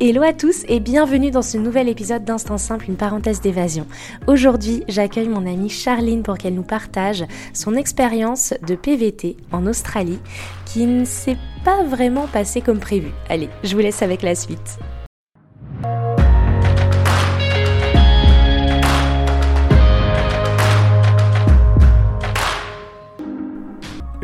Hello à tous et bienvenue dans ce nouvel épisode d'Instant Simple, une parenthèse d'évasion. Aujourd'hui, j'accueille mon amie Charline pour qu'elle nous partage son expérience de PVT en Australie qui ne s'est pas vraiment passée comme prévu. Allez, je vous laisse avec la suite.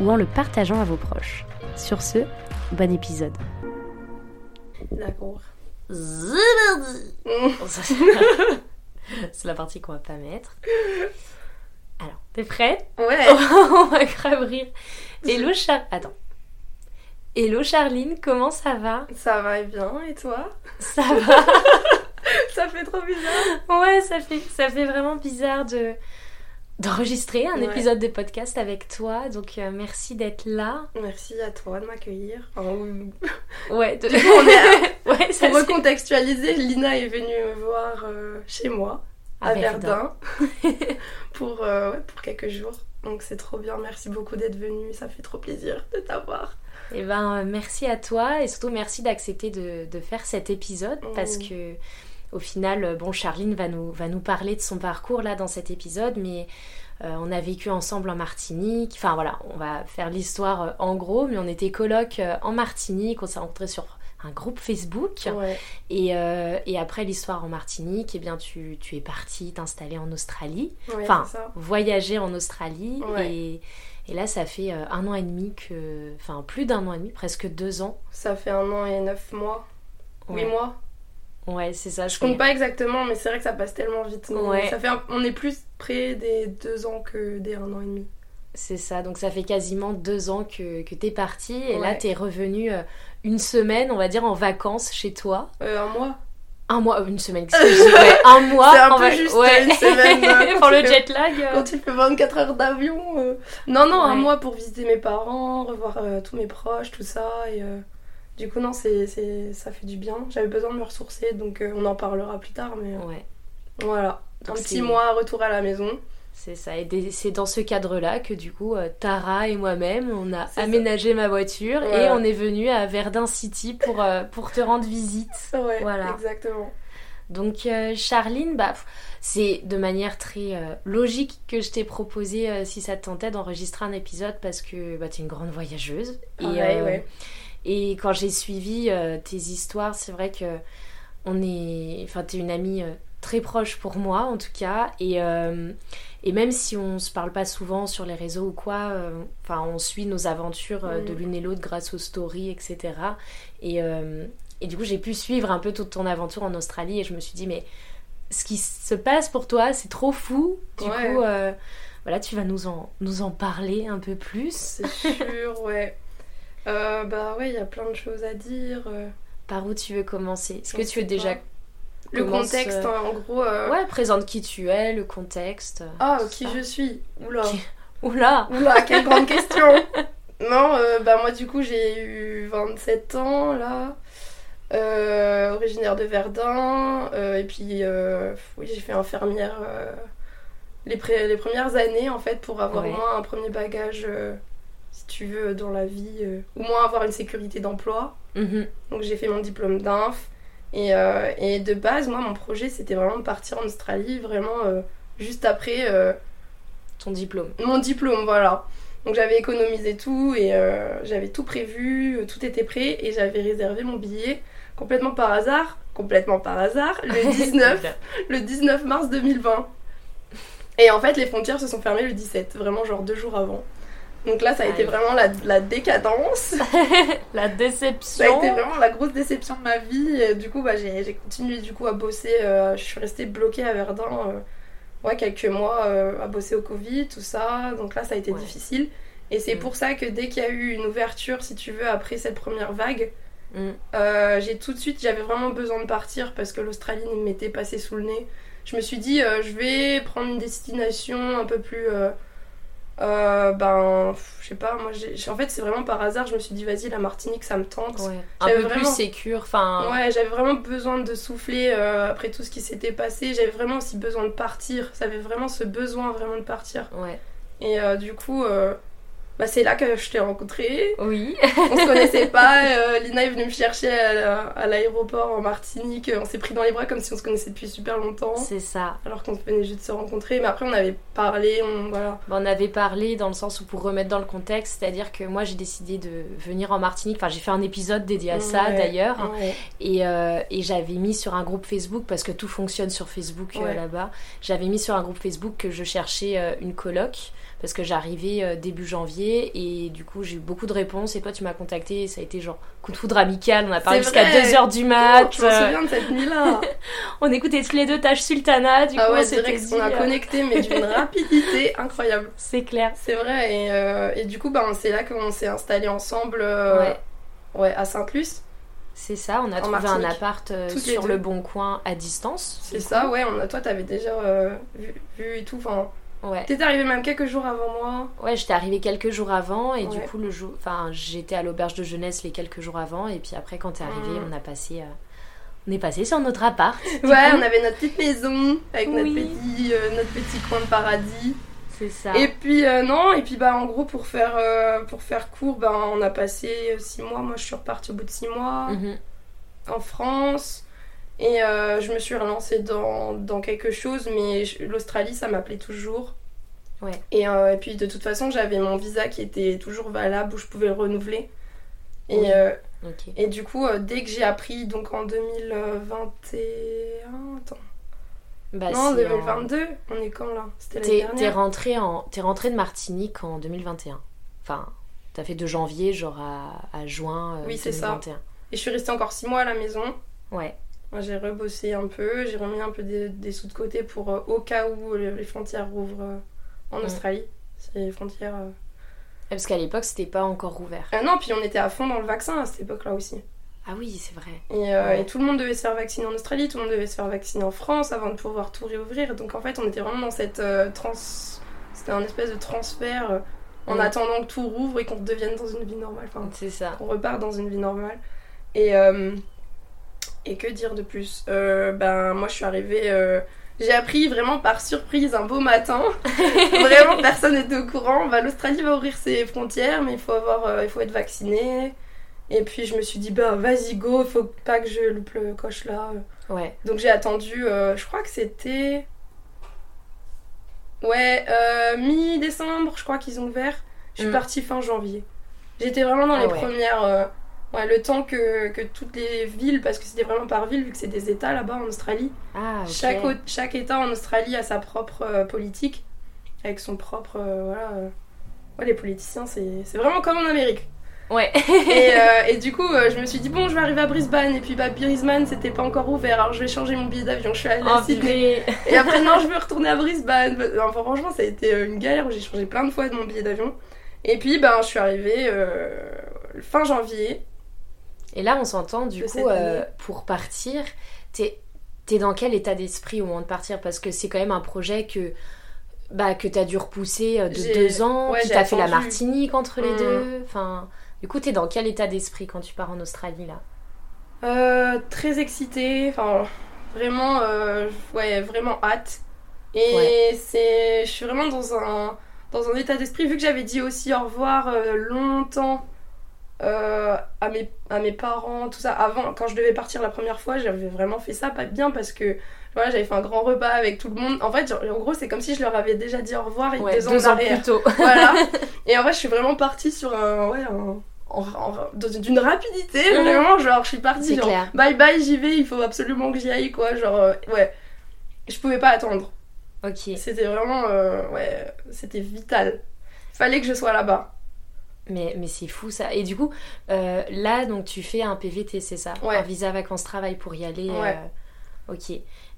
ou en le partageant à vos proches. Sur ce, bon épisode. D'accord. C'est la partie qu'on va pas mettre. Alors, t'es prête Ouais. On va grave rire. Hello Char... Attends. Hello Charline, comment ça va? Ça va bien, et toi? Ça va Ça fait trop bizarre. Ouais, ça fait, ça fait vraiment bizarre de d'enregistrer un Ouais. épisode de podcast avec toi. Donc euh, merci d'être là. Merci à toi de m'accueillir. Oui. Ouais, de- on est à- ouais, ça Pour c'est- recontextualiser, Lina est venue me voir euh, chez moi, à, Verdun, pour, euh, ouais, pour quelques jours. Donc c'est trop bien, merci beaucoup d'être venue, ça fait trop plaisir de t'avoir. Eh ben, merci à toi et surtout merci d'accepter de, de faire cet épisode parce que au final, euh, bon, Charline va nous, va nous parler de son parcours là dans cet épisode, mais euh, on a vécu ensemble en Martinique. Enfin voilà, on va faire l'histoire euh, en gros, mais on était coloc euh, en Martinique, on s'est rencontrés sur un groupe Facebook Ouais, et, et après l'histoire en Martinique, eh bien tu, tu es partie t'installer en Australie, ouais, enfin voyager en Australie Ouais. et, et là ça fait un an et demi que, enfin plus d'un an et demi, presque deux ans. Ça fait un an et neuf mois. Huit mois. Ouais, c'est ça. Je compte pas exactement, mais c'est vrai que ça passe tellement vite. Ouais. Ça fait un- On est plus près des deux ans que des un an et demi. C'est ça, donc ça fait quasiment deux ans que, que t'es partie et là Ouais. t'es revenue euh, une semaine, on va dire, en vacances chez toi. Euh, un mois Un mois, euh, une semaine, Ouais, un mois. C'est un peu va- juste, ouais. une semaine, euh, Pour le jet lag. euh. Quand tu fais 24 heures d'avion. euh, Non, non, un mois pour visiter mes parents, revoir tous mes proches, tout ça. Et du coup, non, c'est, c'est... ça fait du bien. J'avais besoin de me ressourcer, donc euh, on en parlera plus tard. Mais euh, Ouais, voilà. Donc un petit mois, retour à la maison. c'est ça. Et des- c'est dans ce cadre-là que du coup, euh, Tara et moi-même, on a C'est ça. aménagé ma voiture et on est venu à Verdun City pour, euh, pour te rendre visite. Ouais, Voilà. exactement. Donc euh, Charline, bah, c'est de manière très euh, logique que je t'ai proposé, euh, si ça te tentait, d'enregistrer un épisode parce que bah, tu es une grande voyageuse. Et, euh, ouais. Et quand j'ai suivi euh, tes histoires, c'est vrai que on est, enfin, tu es une amie euh, très proche pour moi en tout cas. Et, euh, et même si on se parle pas souvent sur les réseaux ou quoi, enfin, on suit nos aventures de Mm. l'une et l'autre grâce aux stories, etc. Et, et du coup, j'ai pu suivre un peu toute ton aventure en Australie et je me suis dit, mais ce qui se passe pour toi, c'est trop fou. Du Ouais. coup, voilà, tu vas nous en, nous en parler un peu plus. C'est sûr, ouais. Euh, bah ouais, il y a plein de choses à dire. euh. Par où tu veux commencer? Est-ce que tu veux déjà. Le commence, contexte, euh, hein, en gros. euh, Ouais, présente qui tu es, le contexte. Ah, qui ça. je suis? Oula. Qui- Oula Oula, quelle grande question Non, euh, bah moi du coup j'ai eu 27 ans là, originaire de Verdun, et puis oui j'ai fait infirmière les, les premières années en fait pour avoir Ouais. moins un premier bagage tu veux dans la vie, euh, au moins avoir une sécurité d'emploi. Mhm. Donc j'ai fait mon diplôme d'inf. Et, euh, et de base, moi, mon projet, c'était vraiment de partir en Australie, vraiment euh, juste après Ton diplôme. mon diplôme, voilà. Donc j'avais économisé tout et j'avais tout prévu, tout était prêt et j'avais réservé mon billet complètement par hasard, complètement par hasard, le 19, le 19 mars 2020. Et en fait, les frontières se sont fermées le 17, vraiment genre deux jours avant. Donc là, ça a été vraiment la, la décadence. la déception. Ça a été vraiment la grosse déception de ma vie. Et du coup, bah, j'ai continué du coup à bosser. euh, je suis restée bloquée à Verdun euh, ouais, quelques mois euh, à bosser au Covid, tout ça. Donc là, ça a été Ouais. difficile. Et c'est Mm. pour ça que dès qu'il y a eu une ouverture, si tu veux, après cette première vague, Mm. j'ai tout de suite, j'avais vraiment besoin de partir parce que l'Australie m'était passée sous le nez. Je me suis dit, je vais prendre une destination un peu plus. Euh, ben, je sais pas, moi, j'ai- en fait, c'est vraiment par hasard, je me suis dit, vas-y, la Martinique, ça me tente. Ouais. Un peu plus vraiment- sécure, enfin. Ouais, j'avais vraiment besoin de souffler euh, après tout ce qui s'était passé. J'avais vraiment aussi besoin de partir. J'avais vraiment ce besoin vraiment de partir. Ouais. Et euh, du coup, bah, c'est là que je t'ai rencontré. Oui. On se connaissait pas. euh, Lina est venue me chercher à, à l'aéroport en Martinique. On s'est pris dans les bras comme si on se connaissait depuis super longtemps. C'est ça. Alors qu'on venait juste de se rencontrer. Mais après, on avait parlé. On, voilà. Bon, on avait parlé dans le sens où pour remettre dans le contexte, c'est-à-dire que moi j'ai décidé de venir en Martinique. Enfin, j'ai fait un épisode dédié à ça Ouais. d'ailleurs. Ouais. Et, euh, et j'avais mis sur un groupe Facebook, parce que tout fonctionne sur Facebook euh, là-bas, j'avais mis sur un groupe Facebook que je cherchais une coloc, parce que j'arrivais euh, début janvier, et du coup j'ai eu beaucoup de réponses, et toi tu m'as contacté, et ça a été genre coup de foudre amical, on a parlé jusqu'à vrai. 2h du mat, Oh, je me euh, souviens de cette nuit-là. on écoutait tous les deux Tâche Sultana, du ah coup ouais, on s'était direct, dit, on a euh, connecté, mais d'une rapidité incroyable. c'est clair. C'est vrai, et, euh, et du coup, bah, c'est là qu'on s'est installés ensemble euh, Ouais. ouais, à Sainte-Luce. C'est ça, on a En trouvé un appart euh, sur le bon coin à distance. C'est ça, ouais. On a, toi, t'avais déjà euh, vu, vu et tout. Enfin, Ouais. t'étais arrivé même quelques jours avant moi. Ouais, j'étais arrivée quelques jours avant et du coup le jour, enfin j'étais à l'auberge de jeunesse les quelques jours avant et puis après quand t'es arrivé, Mm. on a passé, euh, on est passé sur notre appart. Ouais, coup. on avait notre petite maison avec notre, petit, euh, notre petit coin de paradis. C'est ça. Et puis, euh, non, et puis, bah, en gros, pour faire, pour faire court, bah, on a passé 6 mois. Moi, je suis repartie au bout de 6 mois. Mhm. en France. Et euh, je me suis relancée dans, dans quelque chose, mais l'Australie, ça m'appelait toujours. Ouais. Et, euh, et puis de toute façon, j'avais mon visa qui était toujours valable, où je pouvais le renouveler. Et, Oui. euh, et du coup, dès que j'ai appris, donc en 2021... Attends. Bah, non, c'est en- 2022 On est quand là? C'était l'année T'es t'es dernière rentré en, t'es rentré de Martinique en 2021. Enfin, t'as fait de janvier genre à, à juin Oui, c'est ça. 2021. Et je suis restée encore 6 mois à la maison. Ouais. Moi, j'ai rebossé un peu, j'ai remis un peu des, des sous de côté pour euh, au cas où les, les frontières rouvrent euh, en Mm. Australie. C'est les frontières. euh. Ouais, Parce qu'à l'époque c'était pas encore ouvert. Ah non, puis on était à fond dans le vaccin à cette époque-là aussi. Ah oui, c'est vrai. Et, euh, Ouais. et tout le monde devait se faire vacciner en Australie, tout le monde devait se faire vacciner en France avant de pouvoir tout réouvrir. Donc en fait, on était vraiment dans cette euh, trans. C'était un espèce de transfert euh, en Mm. attendant que tout rouvre et qu'on redevienne dans une vie normale. Enfin, C'est ça. on repart dans une vie normale. Et, euh, et que dire de plus? Euh, Ben moi je suis arrivée, euh, j'ai appris vraiment par surprise un beau matin. vraiment personne n'était au courant. Bah, L'Australie va ouvrir ses frontières, mais il faut avoir, euh, il faut être vacciné. Et puis je me suis dit bah vas-y go, faut pas que je loupe le coche là. Ouais. Donc j'ai attendu, je crois que c'était. Ouais, mi-décembre, je crois qu'ils ont ouvert. Je suis Mm. partie fin janvier. J'étais vraiment dans Ah les ouais. premières. Ouais, le temps que, que toutes les villes, parce que c'était vraiment par ville, vu que c'est des États là-bas en Australie. Ah. Chaque, chaque État en Australie a sa propre euh, politique, avec son propre. euh, voilà. euh, Ouais, les politiciens, c'est vraiment comme en Amérique. Ouais. Et, et du coup, je me suis dit, bon, je vais arriver à Brisbane. Et puis, bah, Brisbane, c'était pas encore ouvert. Alors, je vais changer mon billet d'avion. Je suis allée à Oh, Sydney. Et après, non, je veux retourner à Brisbane. Enfin, franchement, ça a été une galère où j'ai changé plein de fois de mon billet d'avion. Et puis, ben, je suis arrivée fin janvier. Et là, on s'entend du coup euh, pour partir. T'es es dans quel état d'esprit au moment de partir? Parce que c'est quand même un projet que bah que t'as dû repousser euh, de deux ans, ouais, j'ai t'as fait la. Martinique entre les Mm. deux. Enfin, du coup, t'es dans quel état d'esprit quand tu pars en Australie là? Euh, très excitée. Enfin, vraiment, euh, ouais, vraiment hâte. Et Ouais. c'est. Je suis vraiment dans un, dans un état d'esprit, vu que j'avais dit aussi au revoir longtemps. Euh, à, mes, à mes parents, tout ça. Avant, quand je devais partir la première fois, j'avais vraiment fait ça pas bien parce que voilà, j'avais fait un grand repas avec tout le monde. En fait, genre, en gros, c'est comme si je leur avais déjà dit au revoir et Ouais, deux ans deux ans derrière. plus tôt. Voilà. Et en vrai, je suis vraiment partie sur un. Ouais, un. en- en- dans- d'une rapidité, Mhm. vraiment, genre, je suis partie, genre, clair. bye bye, j'y vais, il faut absolument que j'y aille, quoi, genre, euh, ouais. Je pouvais pas attendre. Ok. C'était vraiment, euh, ouais, c'était vital. Fallait que je sois là-bas. Mais, mais c'est fou ça. Et du coup, euh, là, donc tu fais un PVT, c'est ça Ouais. Un visa vacances-travail pour y aller. Ouais. euh, Ok.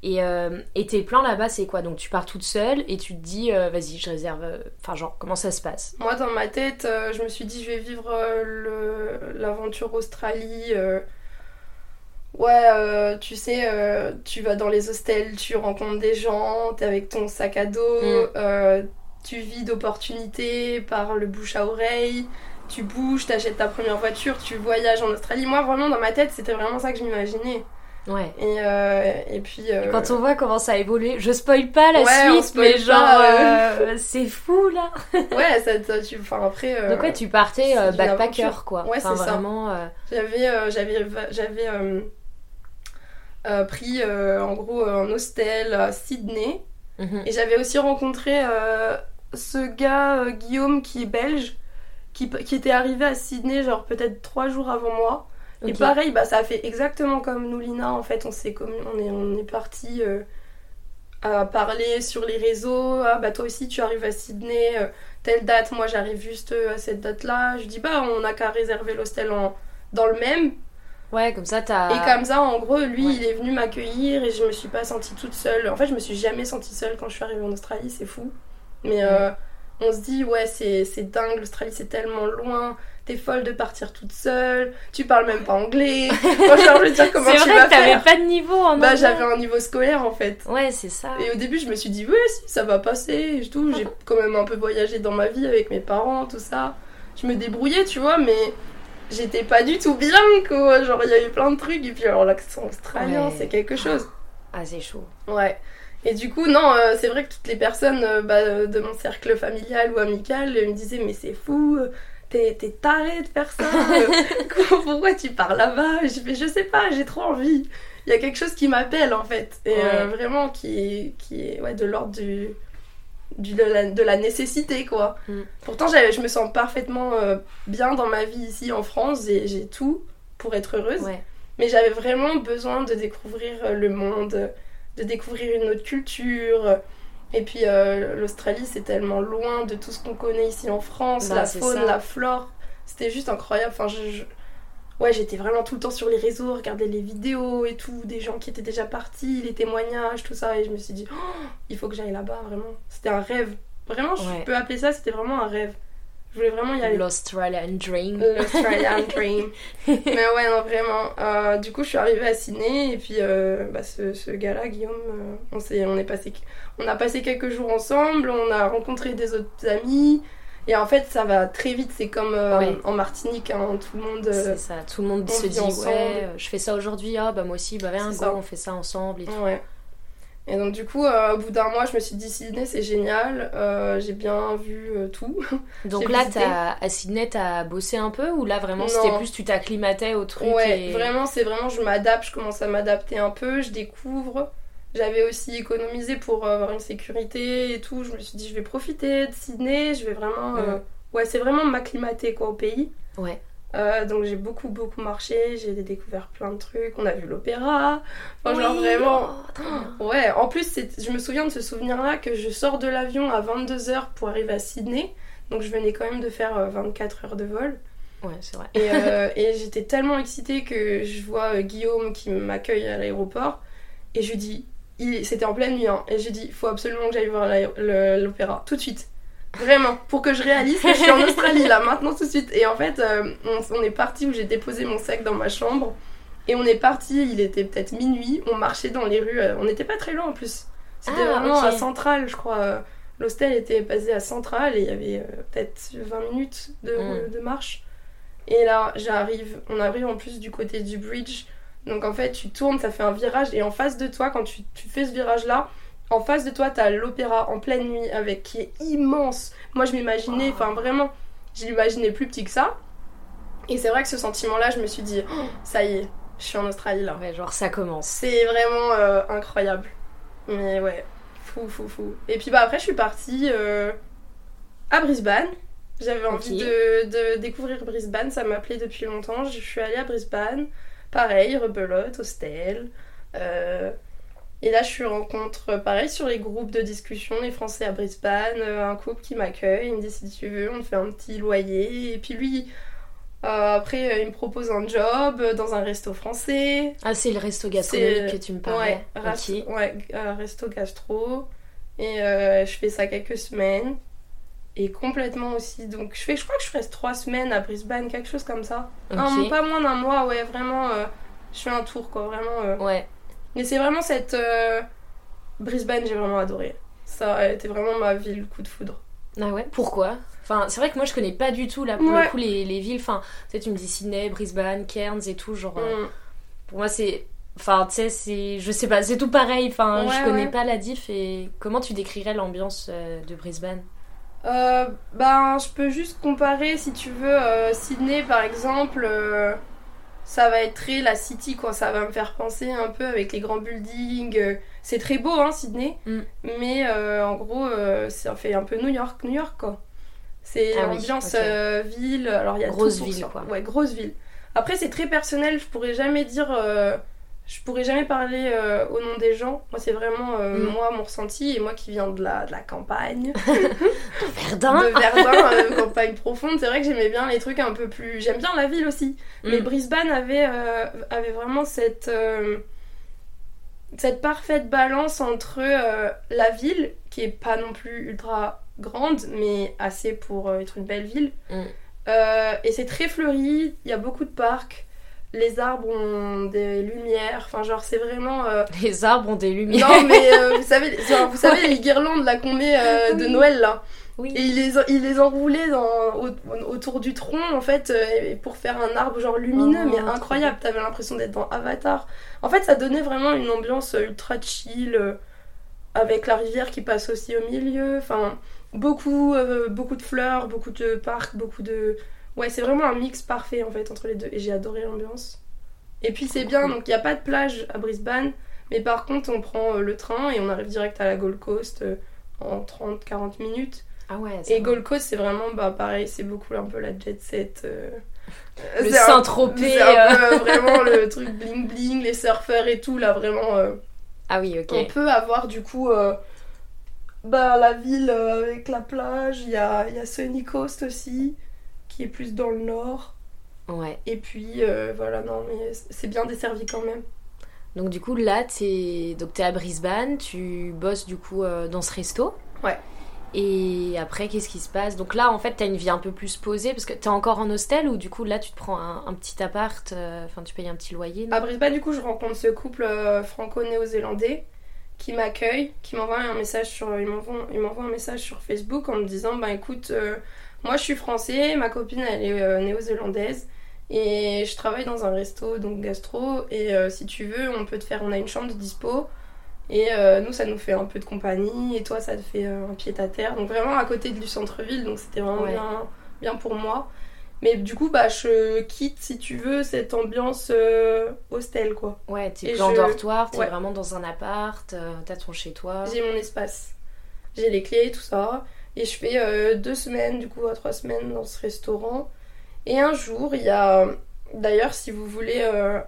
Et, euh, et tes plans là-bas, c'est quoi? Donc tu pars toute seule et tu te dis, vas-y, je réserve. Enfin, genre, comment ça se passe? Moi, dans ma tête, je me suis dit, je vais vivre l'aventure Australie. Ouais, euh, tu sais, euh, tu vas dans les hostels, tu rencontres des gens, t'es avec ton sac à dos, Mm. euh, tu vis d'opportunités par le bouche à oreille, tu bouges, t'achètes ta première voiture, tu voyages en Australie. Moi, vraiment, dans ma tête, c'était vraiment ça que je m'imaginais. Ouais. Et, euh, et puis. euh, Quand on voit comment ça a évolué, je spoil pas la Ouais, suite, mais genre, euh, c'est fou là. Ouais, ça, ça- tu. Enfin, après. Donc ouais, tu partais backpacker quoi. Ouais, enfin, c'est ça. vraiment. J'avais j'avais j'avais pris en gros un hostel à Sydney mhm. et j'avais aussi rencontré ce gars euh, Guillaume qui est belge qui, qui était arrivé à Sydney genre peut-être trois jours avant moi et pareil bah ça a fait exactement comme nous Lina en fait on s'est on est on est parti euh, à parler sur les réseaux ah bah toi aussi tu arrives à Sydney euh, telle date moi j'arrive juste à cette date là je dis bah on n'a qu'à réserver l'hostel en dans le même Ouais, comme ça t'as. et comme ça, en gros, lui, Ouais. il est venu m'accueillir et je me suis pas sentie toute seule. En fait, je me suis jamais sentie seule quand je suis arrivée en Australie, c'est fou. Mais euh, on se dit, ouais, c'est dingue, l'Australie c'est tellement loin, t'es folle de partir toute seule, tu parles même pas anglais. Moi, je veux dire, comment C'est tu vrai vas que t'avais faire pas de niveau en Bah, anglais. j'avais un niveau scolaire en fait. Ouais, c'est ça. Et au début, je me suis dit, ouais, si, ça va passer et tout. J'ai quand même un peu voyagé dans ma vie avec mes parents, tout ça. Je me débrouillais, tu vois, mais j'étais pas du tout bien, quoi. Genre, il y a eu plein de trucs. Et puis, alors, l'accent australien, Ouais. c'est quelque chose. Ah, c'est chaud. Ouais. Et du coup, non, euh, c'est vrai que toutes les personnes euh, bah, euh, de mon cercle familial ou amical me disaient, mais c'est fou. T'es taré de faire ça. Pourquoi tu pars là-bas? Je fais, je sais pas, j'ai trop envie. Il y a quelque chose qui m'appelle en fait. Et Ouais. vraiment qui est, qui est ouais, de l'ordre du, du- de, la, de la nécessité quoi. Mm. Pourtant, je me sens parfaitement bien dans ma vie ici en France et j'ai tout pour être heureuse. Ouais. Mais j'avais vraiment besoin de découvrir le monde, de découvrir une autre culture. Et puis euh, l'Australie, c'est tellement loin de tout ce qu'on connaît ici en France, Bah, la faune, ça. la flore. C'était juste incroyable. Enfin, je, je- Ouais, j'étais vraiment tout le temps sur les réseaux, regarder les vidéos et tout, des gens qui étaient déjà partis, les témoignages, tout ça. Et je me suis dit, Oh, il faut que j'aille là-bas, vraiment. C'était un rêve. Vraiment, je Ouais. peux appeler ça, c'était vraiment un rêve. Je voulais vraiment y aller. L'Australian Dream. L'Australian Dream. Mais ouais, non, vraiment. Euh, du coup, je suis arrivée à Sydney et puis euh, bah, ce, ce gars-là, Guillaume, euh, on, s'est, on, est passé, on a passé quelques jours ensemble, on a rencontré des autres amis. Et en fait, ça va très vite. C'est comme Ouais. en Martinique, hein, tout le monde. C'est ça, tout le monde on se dit ensemble. ouais, je fais ça aujourd'hui, ah bah moi aussi, bah viens, C'est go, on fait ça ensemble et tout. Ouais. Et donc du coup, euh, au bout d'un mois, je me suis dit Sydney, c'est génial. Euh, j'ai bien vu euh, tout. Donc là, t'as, à Sydney, t'as bossé un peu ou là vraiment c'était plus tu t'acclimatais au truc Ouais, et... vraiment, c'est vraiment, je m'adapte, je commence à m'adapter un peu, je découvre. J'avais aussi économisé pour avoir une sécurité et tout. Je me suis dit, je vais profiter de Sydney, je vais vraiment. euh, Mm. Ouais, c'est vraiment m'acclimater quoi au pays. Ouais. Euh, donc j'ai beaucoup, beaucoup marché, j'ai découvert plein de trucs. On a vu l'opéra. Enfin, genre vraiment. oh. Ouais, en plus, je me souviens de ce souvenir-là que je sors de l'avion à 22h pour arriver à Sydney. Donc je venais quand même de faire euh, 24 heures de vol. Ouais, c'est vrai. Et, euh, et j'étais tellement excitée que je vois euh, Guillaume qui m'accueille à l'aéroport et je lui dis, il- c'était en pleine nuit, hein, et je lui dis, il faut absolument que j'aille voir l'opéra, tout de suite. Vraiment, pour que je réalise que je suis en Australie là, maintenant tout de suite. Et en fait, euh, on, on est parti où j'ai déposé mon sac dans ma chambre et on est parti, il était peut-être minuit, on marchait dans les rues, euh, on n'était pas très loin en plus. C'était Ah, vraiment à Centrale, je crois. L'hostel était basé à Centrale et il y avait euh, peut-être 20 minutes de, Mm. de marche. Et là, j'arrive, on arrive en plus du côté du bridge. Donc en fait, tu tournes, ça fait un virage. Et en face de toi, quand tu, tu fais ce virage-là, en face de toi, t'as l'opéra en pleine nuit avec qui est immense. Moi, je m'imaginais, enfin vraiment, je l'imaginais plus petit que ça. Et c'est vrai que ce sentiment-là, je me suis dit, Oh, ça y est, je suis en Australie là. Ouais, genre ça commence. C'est vraiment euh, incroyable. Mais ouais, fou, fou, fou. Et puis bah après, je suis partie euh, à Brisbane. J'avais envie de découvrir Brisbane, ça m'appelait depuis longtemps. Je suis allée à Brisbane, pareil, rebelote, hostel. Euh, Et là, je rencontre, pareil, sur les groupes de discussion, les Français à Brisbane, un couple qui m'accueille. Il me dit si tu veux, on te fait un petit loyer. Et puis lui, après, il me propose un job dans un resto français. Ah, c'est le resto gastronomique que tu me parlais. Ouais, ouais resto gastro. Et je fais ça quelques semaines et complètement aussi. Donc je fais, je crois que je reste trois semaines à Brisbane, quelque chose comme ça. pas moins d'un mois, ouais, vraiment. Euh, je fais un tour, quoi, vraiment. Euh. Ouais. Mais c'est vraiment cette euh, Brisbane, j'ai vraiment adoré. Ça a été vraiment ma ville coup de foudre. Ah ouais. Pourquoi? Enfin, c'est vrai que moi je connais pas du tout là pour le coup les, les villes. Enfin, tu sais, tu me dis Sydney, Brisbane, Cairns et tout, genre. Mm. pour moi c'est Enfin, tu sais, c'est. Je sais pas, c'est tout pareil. Enfin, je connais pas la diff. Et comment tu décrirais l'ambiance de Brisbane? Euh, ben, je peux juste comparer, si tu veux, euh, Sydney par exemple, euh, ça va être très la city, quoi. Ça va me faire penser un peu avec les grands buildings. c'est très beau, hein, Sydney, mm. mais en gros, ça fait un peu New York, New York, quoi. C'est ah l'ambiance ville, alors il y a grosse ville, quoi. Ouais, grosse ville. Après, c'est très personnel, je pourrais jamais dire je pourrais jamais parler euh, au nom des gens. Moi, c'est vraiment euh, mm. moi, mon ressenti, et moi qui viens de la, de la campagne. de Verdun De Verdun, euh, campagne profonde. C'est vrai que j'aimais bien les trucs un peu plus. J'aime bien la ville aussi. Mm. Mais Brisbane avait, avait vraiment cette. cette parfaite balance entre la ville, qui est pas non plus ultra grande, mais assez pour être une belle ville. Mm. et c'est très fleuri, il y a beaucoup de parcs les arbres ont des lumières. Enfin, genre, c'est vraiment. Euh, les arbres ont des lumières. Non, mais euh, vous savez, vous savez les guirlandes là qu'on met euh, de Noël là. Oui. Et il les, il les enroulait dans, autour du tronc en fait pour faire un arbre genre lumineux, mais oh, incroyable. T'avais l'impression d'être dans Avatar. En fait, ça donnait vraiment une ambiance ultra chill avec la rivière qui passe aussi au milieu. Enfin, beaucoup, beaucoup de fleurs, beaucoup de parcs, beaucoup de Ouais, c'est vraiment un mix parfait en fait entre les deux et j'ai adoré l'ambiance. Et puis c'est bien, donc il n'y a pas de plage à Brisbane, mais par contre on prend euh, le train et on arrive direct à la Gold Coast euh, en 30-40 minutes. Ah ouais, Et Gold Coast c'est vraiment bah, pareil, c'est beaucoup un peu la jet set. Euh, le Saint-Tropez. C'est vraiment le truc bling bling, les surfeurs et tout là vraiment. ah oui, ok. On peut avoir du coup bah, la ville avec la plage, il y a, y a Sunny Coast aussi qui est plus dans le nord. Ouais. Et puis euh, voilà, non, mais c'est bien desservi quand même. Donc du coup là, t'es es à Brisbane, tu bosses du coup euh, dans ce resto. Ouais. Et après, qu'est-ce qui se passe? Donc là, en fait, t'as une vie un peu plus posée parce que t'es encore en hostel ou du coup là, tu te prends un, petit appart, euh, enfin tu payes un petit loyer. à Brisbane, du coup, je rencontre ce couple franco-néo-zélandais qui m'accueille, qui m'envoie un message sur, il m'envoie un message sur Facebook en me disant, bah écoute, moi, je suis français, ma copine, elle est euh, néo-zélandaise. Et je travaille dans un resto, donc gastro. Et euh, si tu veux, on peut te faire. On a une chambre de dispo. Et euh, nous, ça nous fait un peu de compagnie. Et toi, ça te fait un pied à terre. Donc vraiment à côté du centre-ville. Donc c'était vraiment bien, bien pour moi. Mais du coup, bah, je quitte, si tu veux, cette ambiance hostel, quoi. Ouais, t'es plus en dortoir, t'es vraiment dans un appart, t'as ton chez-toi. J'ai mon espace. J'ai les clés, tout ça. Et je fais euh, deux semaines, du coup, à trois semaines dans ce restaurant. Et un jour, il y a. D'ailleurs, si vous voulez. Euh,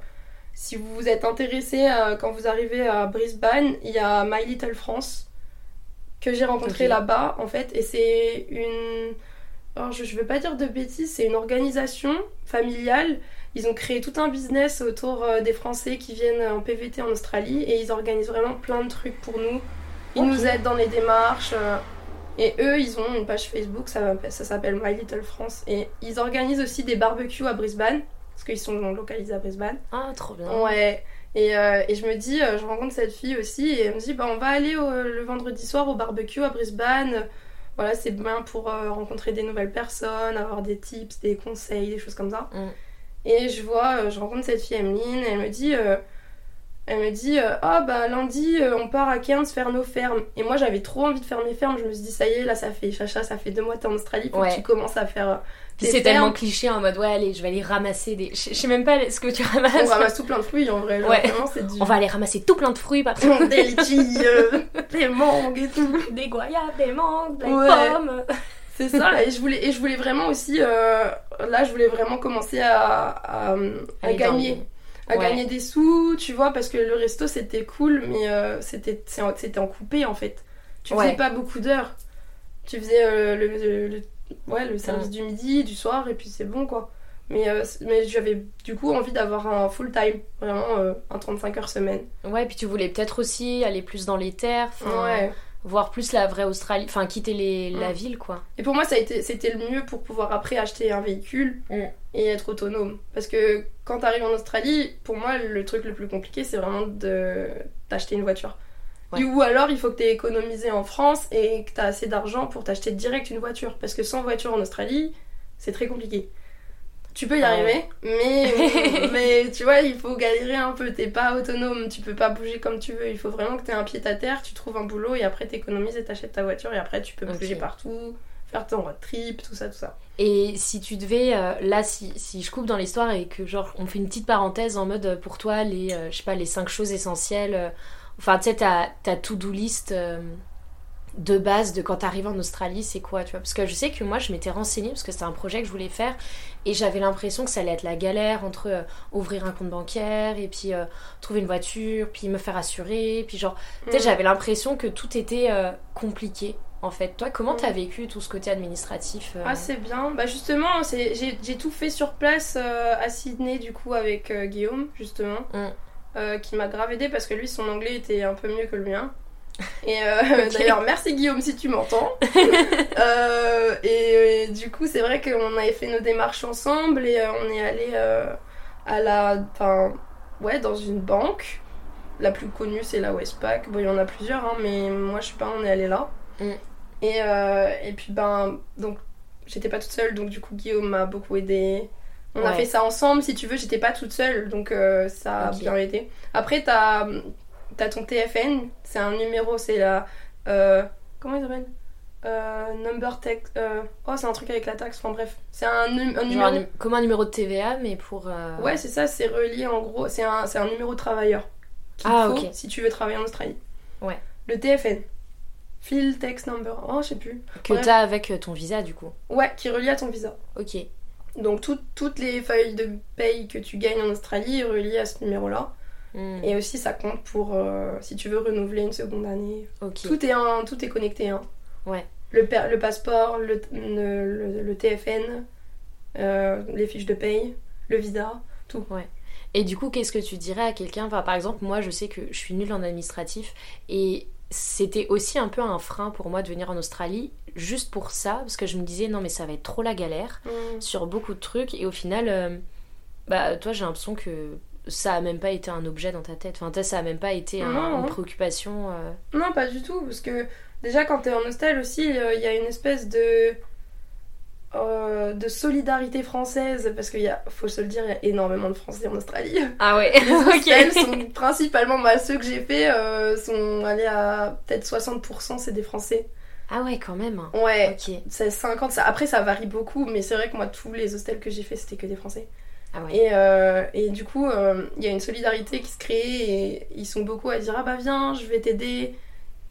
si vous vous êtes intéressé quand vous arrivez à Brisbane, il y a My Little France que j'ai rencontré là-bas en fait. Et c'est une. Alors, je ne veux pas dire de bêtises, c'est une organisation familiale. Ils ont créé tout un business autour euh, des Français qui viennent en PVT en Australie et ils organisent vraiment plein de trucs pour nous. Ils nous aident dans les démarches. Et eux, ils ont une page Facebook, ça, ça s'appelle My Little France. Et ils organisent aussi des barbecues à Brisbane, parce qu'ils sont localisés à Brisbane. Ah, trop bien. Ouais. Et, euh, et je me dis, euh, je rencontre cette fille aussi, et elle me dit, bah, on va aller le vendredi soir au barbecue à Brisbane. Voilà, c'est bien pour euh, rencontrer des nouvelles personnes, avoir des tips, des conseils, des choses comme ça. Mm. Et je vois, je rencontre cette fille Emeline, et elle me dit elle me dit Ah oh, bah lundi euh, on part à Cairns faire nos fermes. Et moi j'avais trop envie de faire mes fermes. Je me suis dit ça y est là ça fait chacha ça fait deux mois que t'es en Australie faut que tu commences à faire. Euh, c'est tellement cliché en mode ouais allez je vais aller ramasser des. Je sais même pas ce que tu ramasses. On ramasse tout plein de fruits en vrai. ouais. On va aller ramasser tout plein de fruits par Des litchis, euh, des mangues et tout. Des goyabes, des mangues, des pommes. C'est ça, et je voulais, et je voulais vraiment aussi, là je voulais vraiment commencer à, à, à gagner à Ouais. gagner des sous, tu vois, parce que le resto c'était cool, mais euh, c'était en- c'était en coupé en fait. Tu faisais Ouais. pas beaucoup d'heures. Tu faisais euh, le, le- le- ouais, le service Mm. du midi, du soir, et puis c'est bon quoi. Mais, euh, mais j'avais du coup envie d'avoir un full time, vraiment euh, un 35 heures semaine. Ouais, puis tu voulais peut-être aussi aller plus dans les terres, Ouais. Voir plus la vraie Australie, enfin quitter les, la ville quoi. Et pour moi, ça a été, c'était le mieux pour pouvoir après acheter un véhicule Mm. et être autonome. Parce que quand tu arrives en Australie, pour moi, le truc le plus compliqué, c'est vraiment de d'acheter une voiture. Ouais. Ou alors, il faut que tu aies économisé en France et que tu as assez d'argent pour t'acheter direct une voiture. Parce que sans voiture en Australie, c'est très compliqué. Tu peux y arriver, mais, mais tu vois, il faut galérer un peu. T'es pas autonome, tu peux pas bouger comme tu veux. Il faut vraiment que tu aies un pied à terre, tu trouves un boulot et après t'économises et t'achètes ta voiture et après tu peux Ok. bouger partout, faire ton road trip, tout ça, tout ça. Et si tu devais, euh, là, si, si je coupe dans l'histoire et que genre on fait une petite parenthèse en mode euh, pour toi les, euh, je sais pas, les cinq choses essentielles, euh, enfin tu sais ta, ta to-do list de base de quand t'arrives en Australie, c'est quoi, tu vois? Parce que je sais que moi je m'étais renseignée parce que c'était un projet que je voulais faire et j'avais l'impression que ça allait être la galère entre euh, ouvrir un compte bancaire et puis euh, trouver une voiture, puis me faire assurer, puis genre, tu sais, Mm. j'avais l'impression que tout était euh, compliqué. En fait, toi, comment Mm. t'as vécu tout ce côté administratif Ah, c'est bien. Bah, justement, c'est- j'ai tout fait sur place à Sydney, du coup, avec Guillaume, justement, Mm. qui m'a grave aidé parce que lui, son anglais était un peu mieux que le mien. Et euh, d'ailleurs, merci Guillaume si tu m'entends. Euh, et, euh, du coup, c'est vrai qu'on avait fait nos démarches ensemble et euh, on est allé à la. Enfin, ouais, dans une banque. La plus connue, c'est la Westpac. Bon, il y en a plusieurs, hein, mais moi, je sais pas, on est allé là. Mm. Et, et puis, ben, donc, j'étais pas toute seule, donc du coup, Guillaume m'a beaucoup aidé. On a fait ça ensemble, si tu veux, j'étais pas toute seule, donc ça a bien aidé. Après, t'as as ton TFN, c'est un numéro, c'est la. euh, comment il s'appelle? Euh, Number tax. euh, oh, c'est un truc avec la taxe, enfin bref. C'est un, numéro. un comme un numéro de TVA, mais pour. euh, Ouais, c'est ça, c'est relié en gros. C'est un, un numéro de travailleur Ah, faut ok. si tu veux travailler en Australie. Ouais. Le TFN. Field Tax Number. Oh, je sais plus. que t'as avec ton visa, du coup. Ouais, qui est relié à ton visa. Ok. Donc tout- toutes les feuilles de paye que tu gagnes en Australie est reliées à ce numéro-là. Hmm, Et aussi ça compte pour euh, si tu veux renouveler une seconde année. Tout est, tout est connecté. Hein. Ouais. Le, le passeport, le, le, TFN, euh, les fiches de paye, le visa, tout. Et du coup, qu'est-ce que tu dirais à quelqu'un? Enfin, Par exemple, moi, je sais que je suis nulle en administratif et c'était aussi un peu un frein pour moi de venir en Australie, juste pour ça, parce que je me disais non, mais ça va être trop la galère sur beaucoup de trucs. Et au final, euh, bah, toi, j'ai l'impression que ça a même pas été un objet dans ta tête. Enfin, ça a même pas été un- Non. une préoccupation. euh, Non, pas du tout, parce que déjà quand t'es en hostel aussi, euh, il y a une espèce de euh, de solidarité française, parce qu'il y a, faut se le dire, il y a énormément de Français en Australie. Ah ouais, Les hostels sont principalement, bah, ceux que j'ai fait sont allés à peut-être 60%, c'est des Français. Ah ouais, quand même. Ouais, Ok. c'est 50, ça, après ça varie beaucoup, mais c'est vrai que moi tous les hostels que j'ai fait c'était que des Français. Ah. Et, euh, et du coup, euh, il y a une solidarité qui se crée et ils sont beaucoup à dire Ah bah viens, je vais t'aider.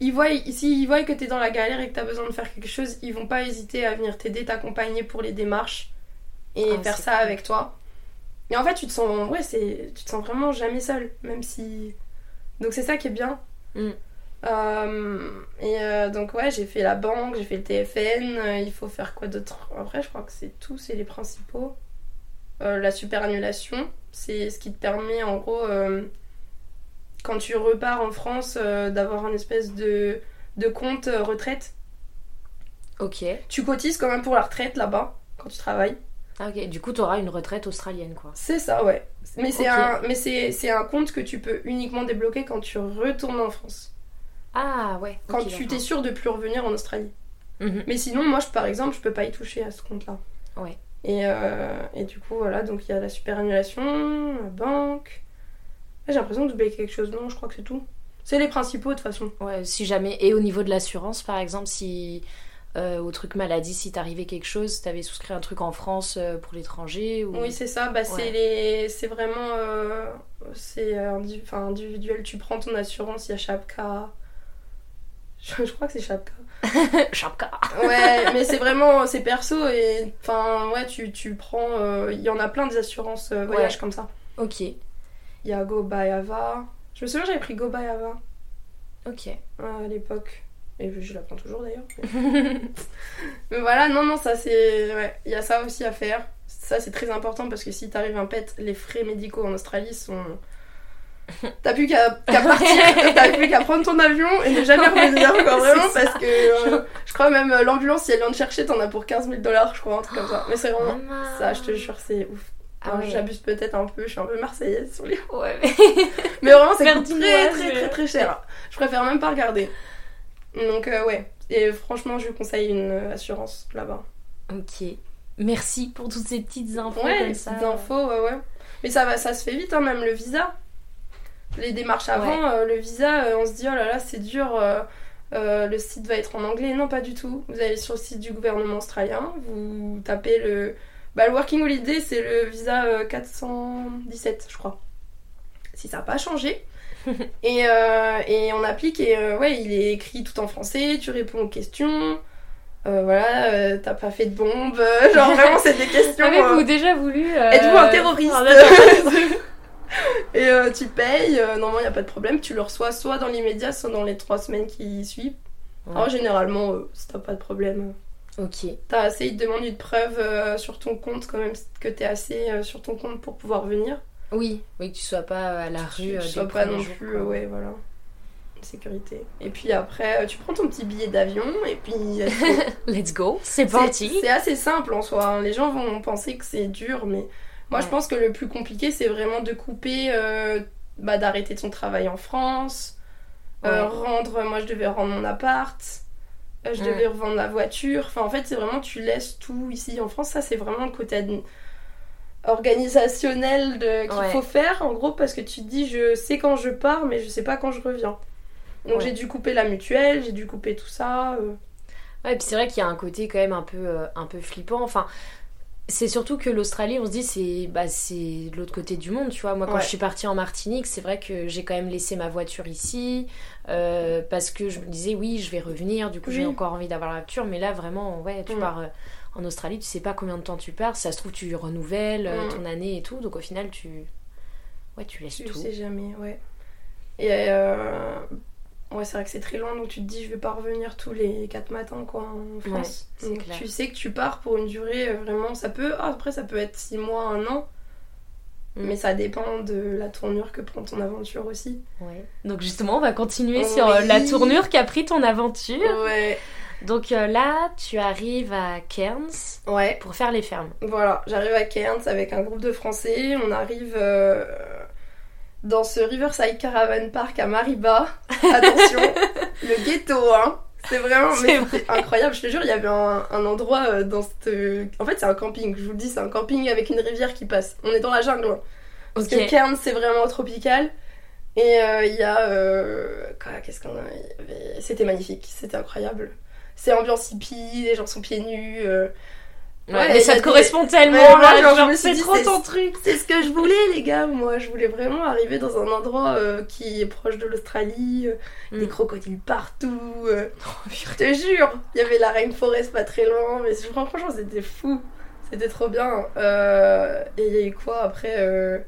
Ils voient, s'ils voient que t'es dans la galère et que t'as besoin de faire quelque chose, ils vont pas hésiter à venir t'aider, t'accompagner pour les démarches et Ah, faire ça cool. avec toi. Et en fait, tu te sens, ouais, c'est, tu te sens vraiment jamais seul, même si. Donc c'est ça qui est bien. Mm. Euh, et euh, donc ouais, j'ai fait la banque, j'ai fait le TFN. euh, il faut faire quoi d'autre? Après, je crois que c'est tout, c'est les principaux. Euh, la superannulation, c'est ce qui te permet en gros, euh, quand tu repars en France, euh, d'avoir un espèce de, de compte retraite. Ok. Tu cotises quand même pour la retraite là-bas, quand tu travailles. Ah, ok. Du coup, t'auras une retraite australienne, quoi. C'est ça, ouais. Mais c'est un, mais c'est, c'est un compte que tu peux uniquement débloquer quand tu retournes en France. Ah ouais. Quand tu t'es sûr de plus revenir en Australie. Mhm. Mais sinon, moi, je, par exemple, je peux pas y toucher à ce compte-là. Ouais. Et, euh, et du coup, voilà, donc il y a la superannulation, la banque. J'ai l'impression d'oublier quelque chose. Non, je crois que c'est tout. C'est les principaux, de toute façon. Ouais, si jamais. Et au niveau de l'assurance, par exemple, si. euh, au truc maladie, si t'arrivait quelque chose, t'avais souscrit un truc en France euh, pour l'étranger ou... Oui, c'est ça. Bah, c'est les... c'est vraiment... euh, C'est individuel. Tu prends ton assurance, il y a Chapka. Je, je crois que c'est Chapka. Chapka. Ouais, mais c'est vraiment... C'est perso et... Enfin, ouais, tu, tu prends... euh, Il y en a plein des assurances euh, voyage Ouais. comme ça. Ok. Il y a Go Bayava. Je me souviens, j'avais pris Go Bayava Ok. à l'époque. Et je l'apprends toujours d'ailleurs. Mais voilà, non, non, ça c'est. Ouais, il y a ça aussi à faire. Ça c'est très important parce que si t'arrives un pet, les frais médicaux en Australie sont. T'as plus qu'à partir, t'as plus qu'à prendre ton avion et ne jamais revenir, quoi, vraiment, C'est parce que euh, je crois même euh, l'ambulance, si elle vient te chercher, t'en as pour 15 000 dollars, je crois, un truc comme ça. Mais c'est vraiment. Maman. Ça, je te jure, c'est ouf. Ah ouais. J'abuse peut-être un peu, je suis un peu marseillaise sur les. Ouais, mais- Mais vraiment, du très, très, très, très cher. Je préfère même pas regarder. Donc, euh, ouais. Et franchement, je vous conseille une assurance là-bas. Ok. Merci pour toutes ces petites infos Ouais, comme ça. petites infos, ouais, ouais. Mais ça, va, ça se fait vite, hein, même le visa. Les démarches avant, euh, le visa, euh, on se dit, oh là là, c'est dur, euh, le site va être en anglais. Non, pas du tout. Vous allez sur le site du gouvernement australien, vous tapez le. Bah, le Working Holiday, c'est le visa euh, 417, je crois. Si ça n'a pas changé. et, et on applique, et ouais, il est écrit tout en français, tu réponds aux questions. Euh, voilà, euh, t'as pas fait de bombe. genre, vraiment, c'est des questions. euh, Avez-vous déjà voulu. Êtes-vous un terroriste? Et euh, tu payes, euh, normalement il n'y a pas de problème, tu le reçois soit dans l'immédiat, soit dans les trois semaines qui suivent. Ouais. Alors généralement, euh, si t'as pas de problème, euh, Ok. t'as assez, ils te demandent une preuve sur ton compte quand même, que t'es assez sur ton compte pour pouvoir venir. Oui, oui, que tu sois pas à la rue. Tu euh, sois pas non plus, ouais, voilà. Sécurité. Et puis après, tu prends ton petit billet d'avion et puis let's go. C'est- parti. C'est assez simple en soi. hein. Les gens vont penser que c'est dur, mais moi je pense que le plus compliqué c'est vraiment de couper, euh, bah, d'arrêter ton travail en France, euh, rendre. Moi je devais rendre mon appart, euh, je Ouais. devais revendre la voiture. Enfin en fait c'est vraiment tu laisses tout ici en France. Ça c'est vraiment le côté organisationnel de- qu'il faut faire en gros parce que tu te dis je sais quand je pars mais je sais pas quand je reviens. Donc j'ai dû couper la mutuelle, j'ai dû couper tout ça. euh. Ouais, puis c'est vrai qu'il y a un côté quand même un peu, un peu flippant. Enfin, c'est surtout que l'Australie, on se dit, c'est bah, c'est de l'autre côté du monde, tu vois. Moi, quand Ouais. je suis partie en Martinique, c'est vrai que j'ai quand même laissé ma voiture ici. euh, parce que je me disais, oui, je vais revenir. Du coup, j'ai encore envie d'avoir la voiture. Mais là, vraiment, ouais, tu Mm. pars euh, en Australie, tu sais pas combien de temps tu pars. Si ça se trouve, tu renouvelles euh, Mm. ton année et tout. Donc, au final, tu. Ouais, tu laisses Tu tout. sais jamais, ouais. Et ouais, c'est vrai que c'est très loin, donc tu te dis, je vais pas revenir tous les 4 matins, quoi, en France. Donc, clair. tu sais que tu pars pour une durée, euh, vraiment, ça peut, ah, après, ça peut être 6 mois, 1 an, Mm. mais ça dépend de la tournure que prend ton aventure aussi. Ouais. Donc, justement, on va continuer Oui. sur euh, la tournure qu'a pris ton aventure. Ouais. Donc euh, là, tu arrives à Cairns Ouais, pour faire les fermes. voilà, j'arrive à Cairns avec un groupe de Français, on arrive euh, dans ce Riverside Caravan Park à Mariba. Attention, le ghetto, hein c'est vraiment mais vrai. incroyable, je te jure, il y avait un, un endroit euh, dans cette... En fait, c'est un camping, je vous le dis, c'est un camping avec une rivière qui passe. On est dans la jungle. hein. Parce que Cairns, c'est vraiment tropical. Et euh, il y a... euh, quoi, Qu'est-ce qu'on a C'était magnifique, c'était incroyable. C'est ambiance hippie, les gens sont pieds nus. euh, Ouais, ça te correspond tellement. Là, genre, c'est trop ton truc. C'est ce que je voulais, les gars. Moi, je voulais vraiment arriver dans un endroit euh, qui est proche de l'Australie, euh, Mm. des crocodiles partout. euh, je te jure, il y avait la rainforest pas très loin, mais franchement, c'était fou. C'était trop bien. Et quoi après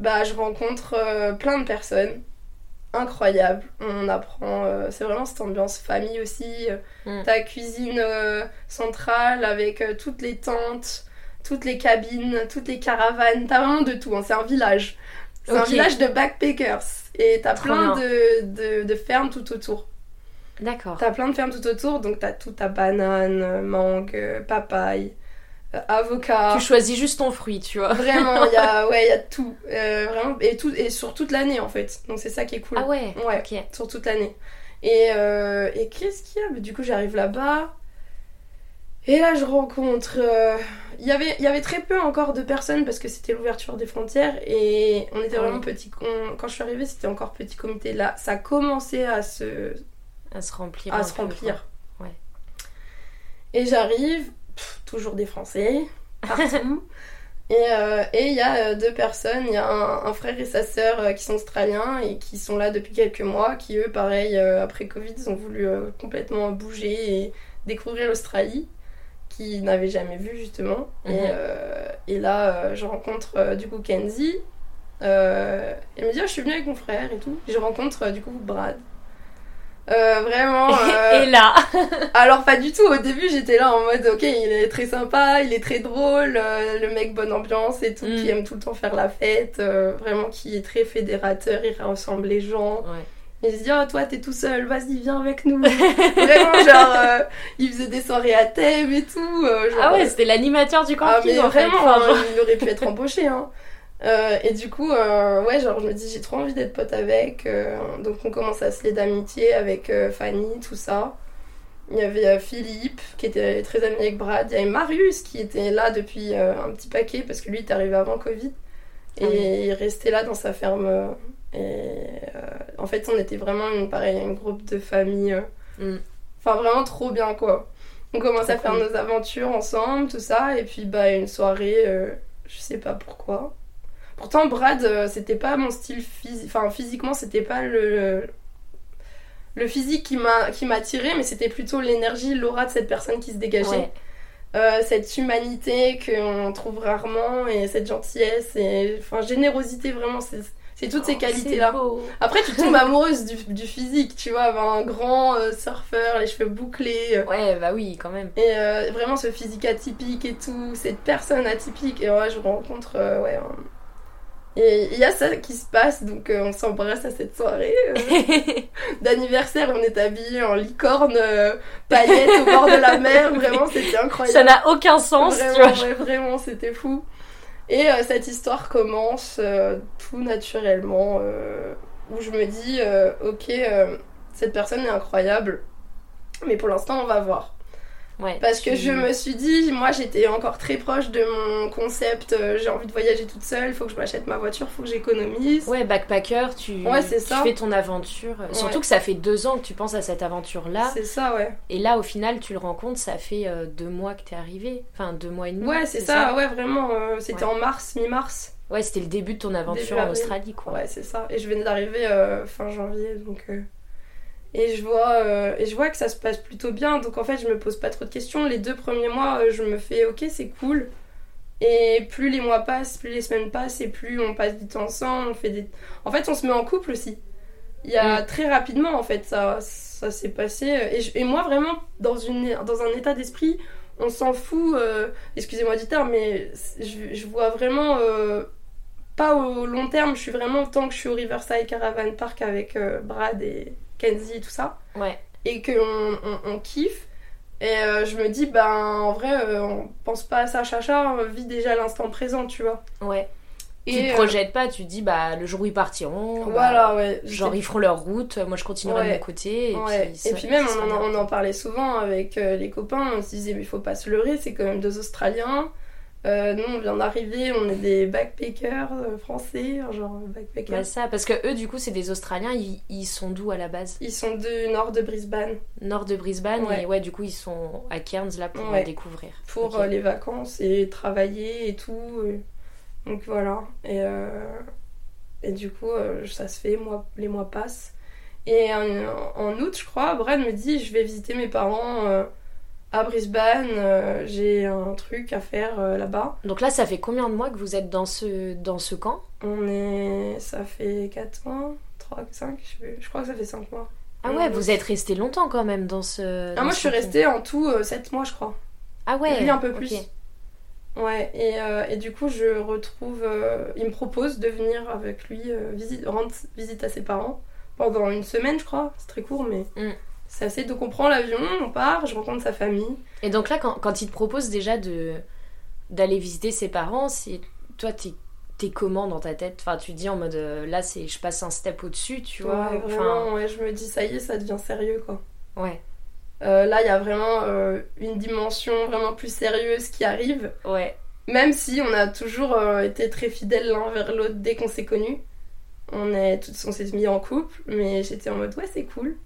Bah, je rencontre plein de personnes. Incroyable. On apprend. euh, c'est vraiment cette ambiance famille aussi. Mm. Ta cuisine euh, centrale avec euh, toutes les tentes, toutes les cabines, toutes les caravanes. T'as vraiment de tout. hein, C'est un village. C'est un village de backpackers. Et t'as Trop plein de, de, de fermes tout autour. D'accord. T'as plein de fermes tout autour, donc t'as tout ta banane, euh, mangue, euh, papaye, euh, avocat. Tu choisis juste ton fruit, tu vois. Vraiment, il y a, ouais, il y a tout. Euh, vraiment, et, tout. et sur toute l'année en fait. Donc c'est ça qui est cool. Ah ouais. Sur toute l'année. Et, euh, et qu'est-ce qu'il y a? Du coup, j'arrive là-bas. Et là, je rencontre. euh, Il y avait, il y avait très peu encore de personnes parce que c'était l'ouverture des frontières et on était Ah vraiment oui. petit. on- quand je suis arrivée, c'était encore petit comité. Là, ça a commencé à se, À se remplir. à se remplir. Ouais. Et j'arrive, pff, toujours des Français, partout. et euh, et il y a euh, deux personnes, il y a un, un frère et sa sœur euh, qui sont australiens et qui sont là depuis quelques mois, qui eux, pareil, après Covid, ils ont voulu complètement bouger et découvrir l'Australie, qu'ils n'avaient jamais vu justement. Mhm. et, euh, et là, euh, je rencontre euh, du coup Kenzie. Elle me dit, ah, je suis venue avec mon frère et tout. Je rencontre du coup Brad. Euh, vraiment. euh, Et là, alors pas du tout. Au début, j'étais là en mode, ok, il est très sympa, il est très drôle, euh, le mec bonne ambiance et tout, Mm. qui aime tout le temps faire la fête, euh, vraiment qui est très fédérateur, il rassemble les gens. Ouais. Il se dit, oh, toi, t'es tout seul, vas-y, viens avec nous. vraiment, genre, euh, il faisait des soirées à thème et tout. euh, genre, ah ouais, c'était l'animateur du ah, camping mais vraiment, hein, il aurait pu être embauché. Hein. Euh, et du coup, euh, ouais, genre, je me dis, j'ai trop envie d'être pote avec. euh, donc, on commence à se lier d'amitié avec Fanny, tout ça. Il y avait Philippe, qui était très ami avec Brad. Il y avait Marius, qui était là depuis un petit paquet, parce que lui, il est arrivé avant Covid. Et Ah oui. il restait là dans sa ferme. Et en fait, on était vraiment une, pareil, un groupe de famille. Mm. Enfin, vraiment trop bien, quoi. On commence à faire cool. nos aventures ensemble, tout ça. Et puis, bah, une soirée, je sais pas pourquoi. Pourtant, Brad, euh, c'était pas mon style physique. Enfin, physiquement, c'était pas le. Le physique qui m'a qui m'a attiré, mais c'était plutôt l'énergie, l'aura de cette personne qui se dégageait. ouais. Euh, cette humanité qu'on trouve rarement et cette gentillesse et enfin générosité vraiment c'est c'est toutes ces Oh, qualités là après tu tombes amoureuse du, du physique tu vois avoir un grand euh, surfeur les cheveux bouclés euh, Ouais, bah oui, quand même. et vraiment ce physique atypique et tout cette personne atypique et ouais je rencontre ouais un- et il y a ça qui se passe donc euh, on s'embrasse à cette soirée euh, d'anniversaire on est habillés en licorne euh, paillettes au bord de la mer vraiment c'était incroyable Ça n'a aucun sens, tu Vraiment, vois. ouais, vraiment, c'était fou. Et euh, cette histoire commence tout naturellement, où je me dis, ok, cette personne est incroyable, mais pour l'instant, on va voir. Ouais, Parce que tu- je me suis dit, moi, j'étais encore très proche de mon concept, euh, j'ai envie de voyager toute seule, il faut que je m'achète ma voiture, il faut que j'économise. Ouais, backpacker, tu, Ouais, c'est tu ça. fais ton aventure. Surtout que ça fait deux ans que tu penses à cette aventure-là. C'est ça, ouais. Et là, au final, tu le rencontres, ça fait euh, deux mois que t'es arrivé. Enfin, deux mois et demi. Ouais, c'est ça, ouais, vraiment. euh, C'était en mars, mi-mars. Ouais, c'était le début de ton aventure en. Australie, quoi. Ouais, c'est ça. Et je venais d'arriver fin janvier, donc. Et je vois, euh, et je vois que ça se passe plutôt bien. Donc en fait, je me pose pas trop de questions. Les deux premiers mois, euh, je me fais ok, c'est cool. Et plus les mois passent, plus les semaines passent, et plus on passe du temps ensemble. On fait des. En fait, on se met en couple aussi. Il y a très rapidement, en fait, ça, ça s'est passé. Et, je- et moi, vraiment, dans, une, dans un état d'esprit, on s'en fout. euh, Excusez-moi du terme, mais je, je vois vraiment. euh, pas au long terme, je suis vraiment tant que je suis au Riverside Caravan Park avec Brad et Kenzie et tout ça, Ouais. et qu'on on, on kiffe. Et euh, je me dis, ben en vrai, euh, on pense pas à ça, chacha, on vit déjà l'instant présent, tu vois. Ouais. tu Et te euh, projettes pas, tu te dis, bah, le jour où ils partiront, bah, ouais. genre, ils feront leur route, moi je continuerai de Ouais. mon côté. Et Ouais. puis, ça- et puis même, on en, on en parlait souvent avec euh, les copains, on se disait, mais il faut pas se leurrer, c'est quand même deux Australiens. Euh, nous, on vient d'arriver, on est des backpackers euh, français, genre backpackers. Bah, ça, parce que eux, du coup, c'est des Australiens, ils, ils sont d'où à la base? Ils sont du nord de Brisbane. Nord de Brisbane, Ouais. et ouais, du coup, ils sont à Cairns là pour Ouais. euh, découvrir. pour euh, les vacances et travailler et tout. Donc voilà. Et, euh, et du coup, euh, ça se fait, moi, les mois passent. Et en, en août, je crois, Brad me dit je vais visiter mes parents euh, à Brisbane. euh, J'ai un truc à faire euh, là-bas. Donc là, ça fait combien de mois que vous êtes dans ce, dans ce camp? On est. Ça fait 4 mois 3, 5 je, crois que ça fait 5 mois. Ah ouais, Mhm. vous êtes resté longtemps quand même dans ce. Ah, dans moi, ce je suis restée en tout 7 mois, je crois. Ah ouais Lui, un peu plus. Ouais, et, euh, et du coup, je retrouve. euh, il me propose de venir avec lui euh, visite, rendre visite à ses parents pendant une semaine, je crois. C'est très court, mais Mm. c'est. Donc, on prend l'avion, on part, je rencontre sa famille. Et donc là, quand, quand il te propose déjà de d'aller visiter ses parents, c'est toi, t'es t'es comment dans ta tête? Enfin, tu te dis en mode euh, là, c'est je passe un step au-dessus, tu vois Ouais, Enfin, vraiment, ouais, je me dis, ça y est, ça devient sérieux, quoi. ouais, Euh, là, il y a vraiment euh, une dimension vraiment plus sérieuse qui arrive. ouais. Même si on a toujours euh, été très fidèles l'un vers l'autre dès qu'on s'est connus. On, est, on s'est mis en couple, mais j'étais en mode ouais, c'est cool.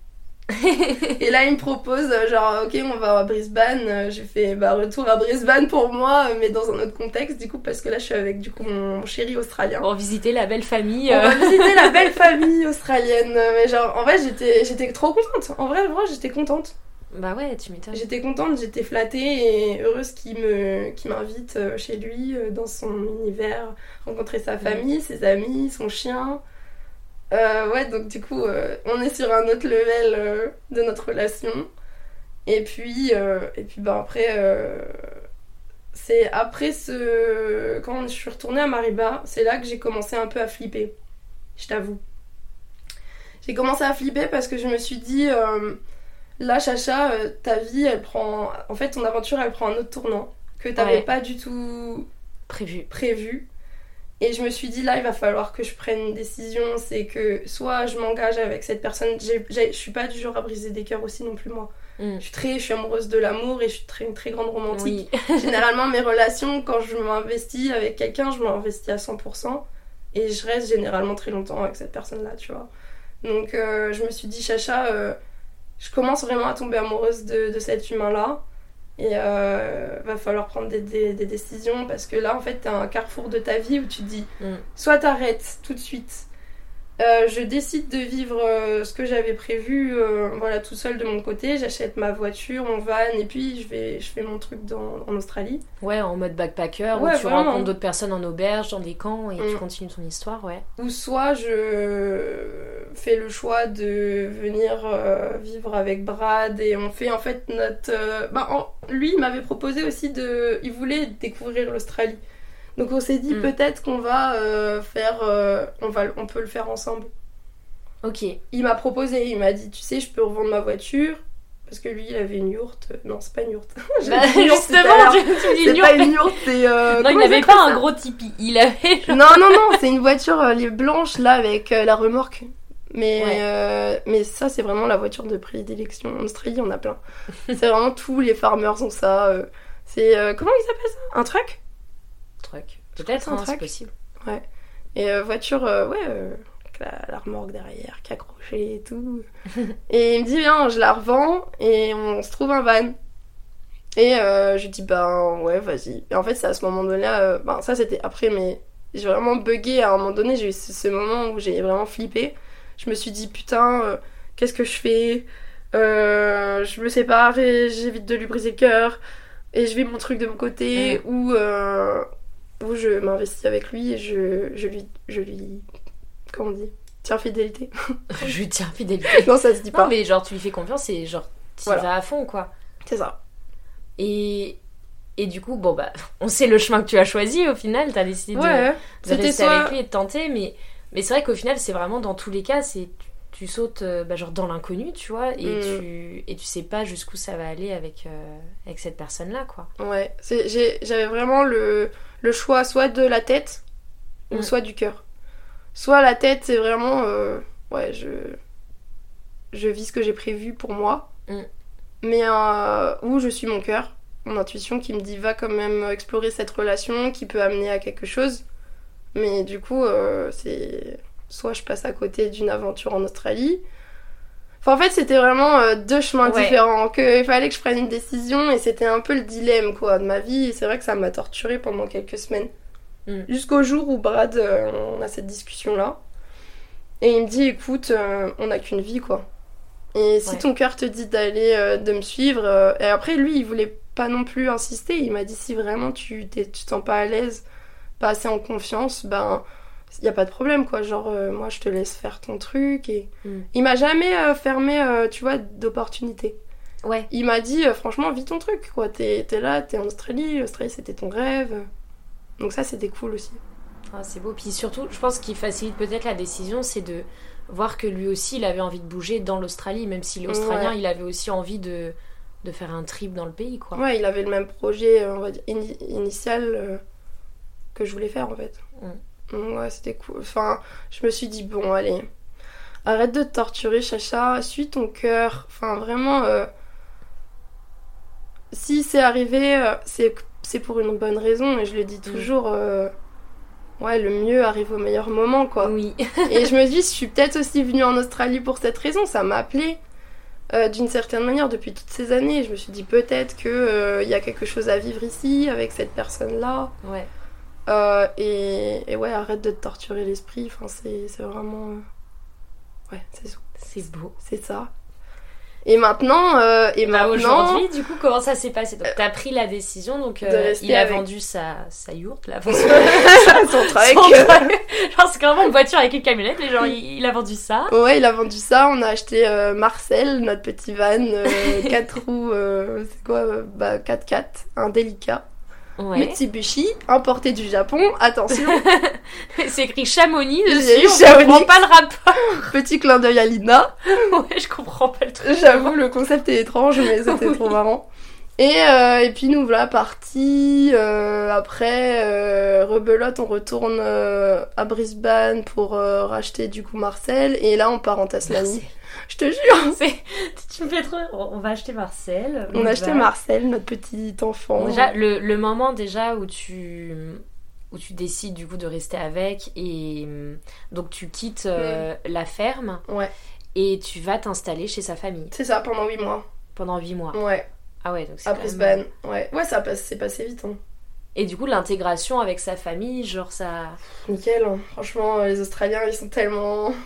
Et là, il me propose, euh, genre, ok, on va à Brisbane. Euh, J'ai fait bah, retour à Brisbane pour moi, euh, mais dans un autre contexte, du coup, parce que là, je suis avec du coup mon chéri australien. Pour visiter la belle famille. On va visiter la belle famille australienne. Mais genre, en vrai, j'étais, j'étais trop contente. En vrai, vrai, j'étais contente. Bah ouais, tu m'étonnes. J'étais contente, j'étais flattée et heureuse qu'il me, qu'il m'invite chez lui, dans son univers, rencontrer sa famille, ses amis, son chien. Euh, ouais, donc du coup, euh, on est sur un autre level euh, de notre relation. Et puis, et puis bah, après, c'est après ce. Quand je suis retournée à Mariba, c'est là que j'ai commencé un peu à flipper. Je t'avoue. J'ai commencé à flipper parce que je me suis dit, là, Chacha, ta vie, elle prend. En fait, ton aventure, elle prend un autre tournant que t'avais Ouais. pas du tout Prévu. prévu. Et je me suis dit, là, il va falloir que je prenne une décision. C'est que soit je m'engage avec cette personne. Je suis pas du genre à briser des cœurs aussi non plus, moi. Mm. Je suis très, je suis amoureuse de l'amour et je suis très, une très grande romantique. Oui. Généralement, mes relations, quand je m'investis avec quelqu'un, je m'investis à 100%. Et je reste généralement très longtemps avec cette personne-là, tu vois. Donc, euh, je me suis dit, Chacha, euh, je commence vraiment à tomber amoureuse de, de cet humain-là. Et euh, va falloir prendre des, des- des décisions parce que là, en fait, t'es à un carrefour de ta vie où tu te dis, Mm. soit t'arrêtes tout de suite. Euh, je décide de vivre euh, ce que j'avais prévu, euh, voilà, tout seul de mon côté. J'achète ma voiture, mon van, et puis je vais, je fais mon truc dans, en Australie. Ouais, en mode backpacker, Ouais, où tu vraiment. rencontres d'autres personnes en auberge, dans des camps, et tu Mm. continues ton histoire, ouais. Ou soit je fais le choix de venir vivre avec Brad et on fait en fait notre. bah, en- lui, il m'avait proposé aussi de. Il voulait découvrir l'Australie. Donc on s'est dit Mm. peut-être qu'on va euh, faire. euh, on, va, on peut le faire ensemble. Ok. Il m'a proposé, il m'a dit tu sais, je peux revendre ma voiture. Parce que lui, il avait une yourte. Non, c'est pas une yourte. Bah, yourte à justement, tu, dis C'est une pas yourte. une yourte, c'est. euh, Non, il n'avait pas un gros tipi. Il avait. Non, non, non, c'est une voiture blanche là avec la remorque. Mais, Ouais. euh, mais ça, c'est vraiment la voiture de prédilection. En Australie, on a plein. c'est vraiment tous les farmers ont ça. euh, c'est. euh, comment ils appellent ça? Un truck? Truc. Je crois que Peut-être, un truck. possible. Et euh, voiture, euh, ouais, euh, avec la, la remorque derrière qui accrochée et tout. et il me dit, viens, je la revends et on se trouve un van. Et je lui dis, ben ouais, vas-y. Et en fait, c'est à ce moment-là, ben ça c'était après, mais j'ai vraiment bugué à un moment donné. J'ai eu ce, ce moment où j'ai vraiment flippé. Je me suis dit, putain, qu'est-ce que je fais? Je me sépare et j'évite de lui briser le cœur. Et je vis mon truc de mon côté, ou où je m'investis avec lui et je, je lui. Je lui. Comment on dit Tiens, fidélité. Je lui tiens fidélité. non, ça se dit Non, pas. mais genre, tu lui fais confiance et genre, tu Voilà. vas à fond, quoi. C'est ça. Et. Et du coup, bon, bah, on sait le chemin que tu as choisi au final. T'as décidé de, Ouais, de c'était rester soit- avec lui et de tenter, mais, mais c'est vrai qu'au final, c'est vraiment dans tous les cas, c'est tu, sautes euh, bah, genre dans l'inconnu, tu vois, et, Mm. tu, et tu sais pas jusqu'où ça va aller avec, euh, avec cette personne-là, quoi. Ouais, j'avais vraiment le, le choix soit de la tête ou Mm. soit du cœur. Soit la tête, c'est vraiment. euh, ouais, je. Je vis ce que j'ai prévu pour moi. Mm. Mais. Euh, ou je suis mon cœur, mon intuition qui me dit va quand même explorer cette relation qui peut amener à quelque chose. Mais du coup, euh, c'est. Soit je passe à côté d'une aventure en Australie. Enfin, en fait, c'était vraiment euh, deux chemins Ouais. différents. Que, il fallait que je prenne une décision et c'était un peu le dilemme quoi, de ma vie. Et c'est vrai que ça m'a torturée pendant quelques semaines. Mm. Jusqu'au jour où Brad, euh, on a cette discussion-là. Et il me dit écoute, euh, on n'a qu'une vie quoi. Et si Ouais. ton cœur te dit d'aller, de me suivre. et après, lui, il voulait pas non plus insister. Il m'a dit si vraiment tu t'es, tu te sens pas à l'aise, pas assez en confiance, ben. Il y a pas de problème quoi, genre euh, moi je te laisse faire ton truc et Mm. il m'a jamais euh, fermé euh, tu vois d'opportunités. Ouais. Il m'a dit euh, franchement vis ton truc quoi, t'es t'es là, t'es en Australie, l'Australie c'était ton rêve. Donc ça c'était cool aussi. Ah, c'est beau. Puis surtout, je pense qu'il facilite peut-être la décision, c'est de voir que lui aussi, il avait envie de bouger dans l'Australie, même s'il est australien, Ouais. il avait aussi envie de, de faire un trip dans le pays, quoi. Ouais, il avait le même projet on va dire ini- initial que je voulais faire en fait. Mm. Ouais, c'était cool. Enfin, je me suis dit bon allez, arrête de te torturer Chacha, suis ton cœur. Enfin vraiment euh, si c'est arrivé, euh, c'est c'est pour une bonne raison et je le dis Mm. toujours euh, ouais, le mieux arrive au meilleur moment quoi. Oui. Et je me dis, je suis peut-être aussi venue en Australie pour cette raison. Ça m'a appelé d'une certaine manière depuis toutes ces années. Je me suis dit peut-être que il y a quelque chose à vivre ici avec cette personne-là. ouais. Euh, et, et ouais, arrête de te torturer l'esprit. Enfin, c'est vraiment. euh, Ouais, c'est C'est beau. c'est ça. Et maintenant, euh, et Bah, maintenant, aujourd'hui, du coup, comment ça s'est passé? Donc, t'as pris la décision, donc euh, il a avec. vendu sa, sa yourte, là. son Son truc. truc. Genre, c'est vraiment une voiture avec une camionnette, mais genre, il, il a vendu ça. Ouais, il a vendu ça. On a acheté euh, Marcel, notre petit van, 4 roues, c'est quoi Bah 4x4, un délicat. Ouais. Mitsubishi, importé du Japon. Attention, c'est écrit Chamonix dessus, eu on Chamonix. comprend pas le rapport. petit clin d'œil à Lina. ouais, je comprends pas le truc. J'avoue, le concept est étrange, mais c'était Oui. trop marrant. Et, euh, et puis nous voilà partis. euh, après, euh, rebelote, on retourne à Brisbane pour racheter du coup Marcel. Et là, on part en Tasmanie. Je te jure. Tu me fais trop. On va acheter Marcel. On a acheté va- Marcel, notre petit enfant. Déjà, le, le moment déjà où tu où tu décides du coup de rester avec et donc tu quittes la ferme Ouais, et tu vas t'installer chez sa famille c'est ça, pendant 8 mois. pendant 8 mois. Ouais, Ah ouais, donc c'est à même- Brisbane. Ouais, ouais ça passe, c'est passé vite. Hein. Et du coup, l'intégration avec sa famille, genre ça. Nickel, hein. franchement, les Australiens, ils sont tellement.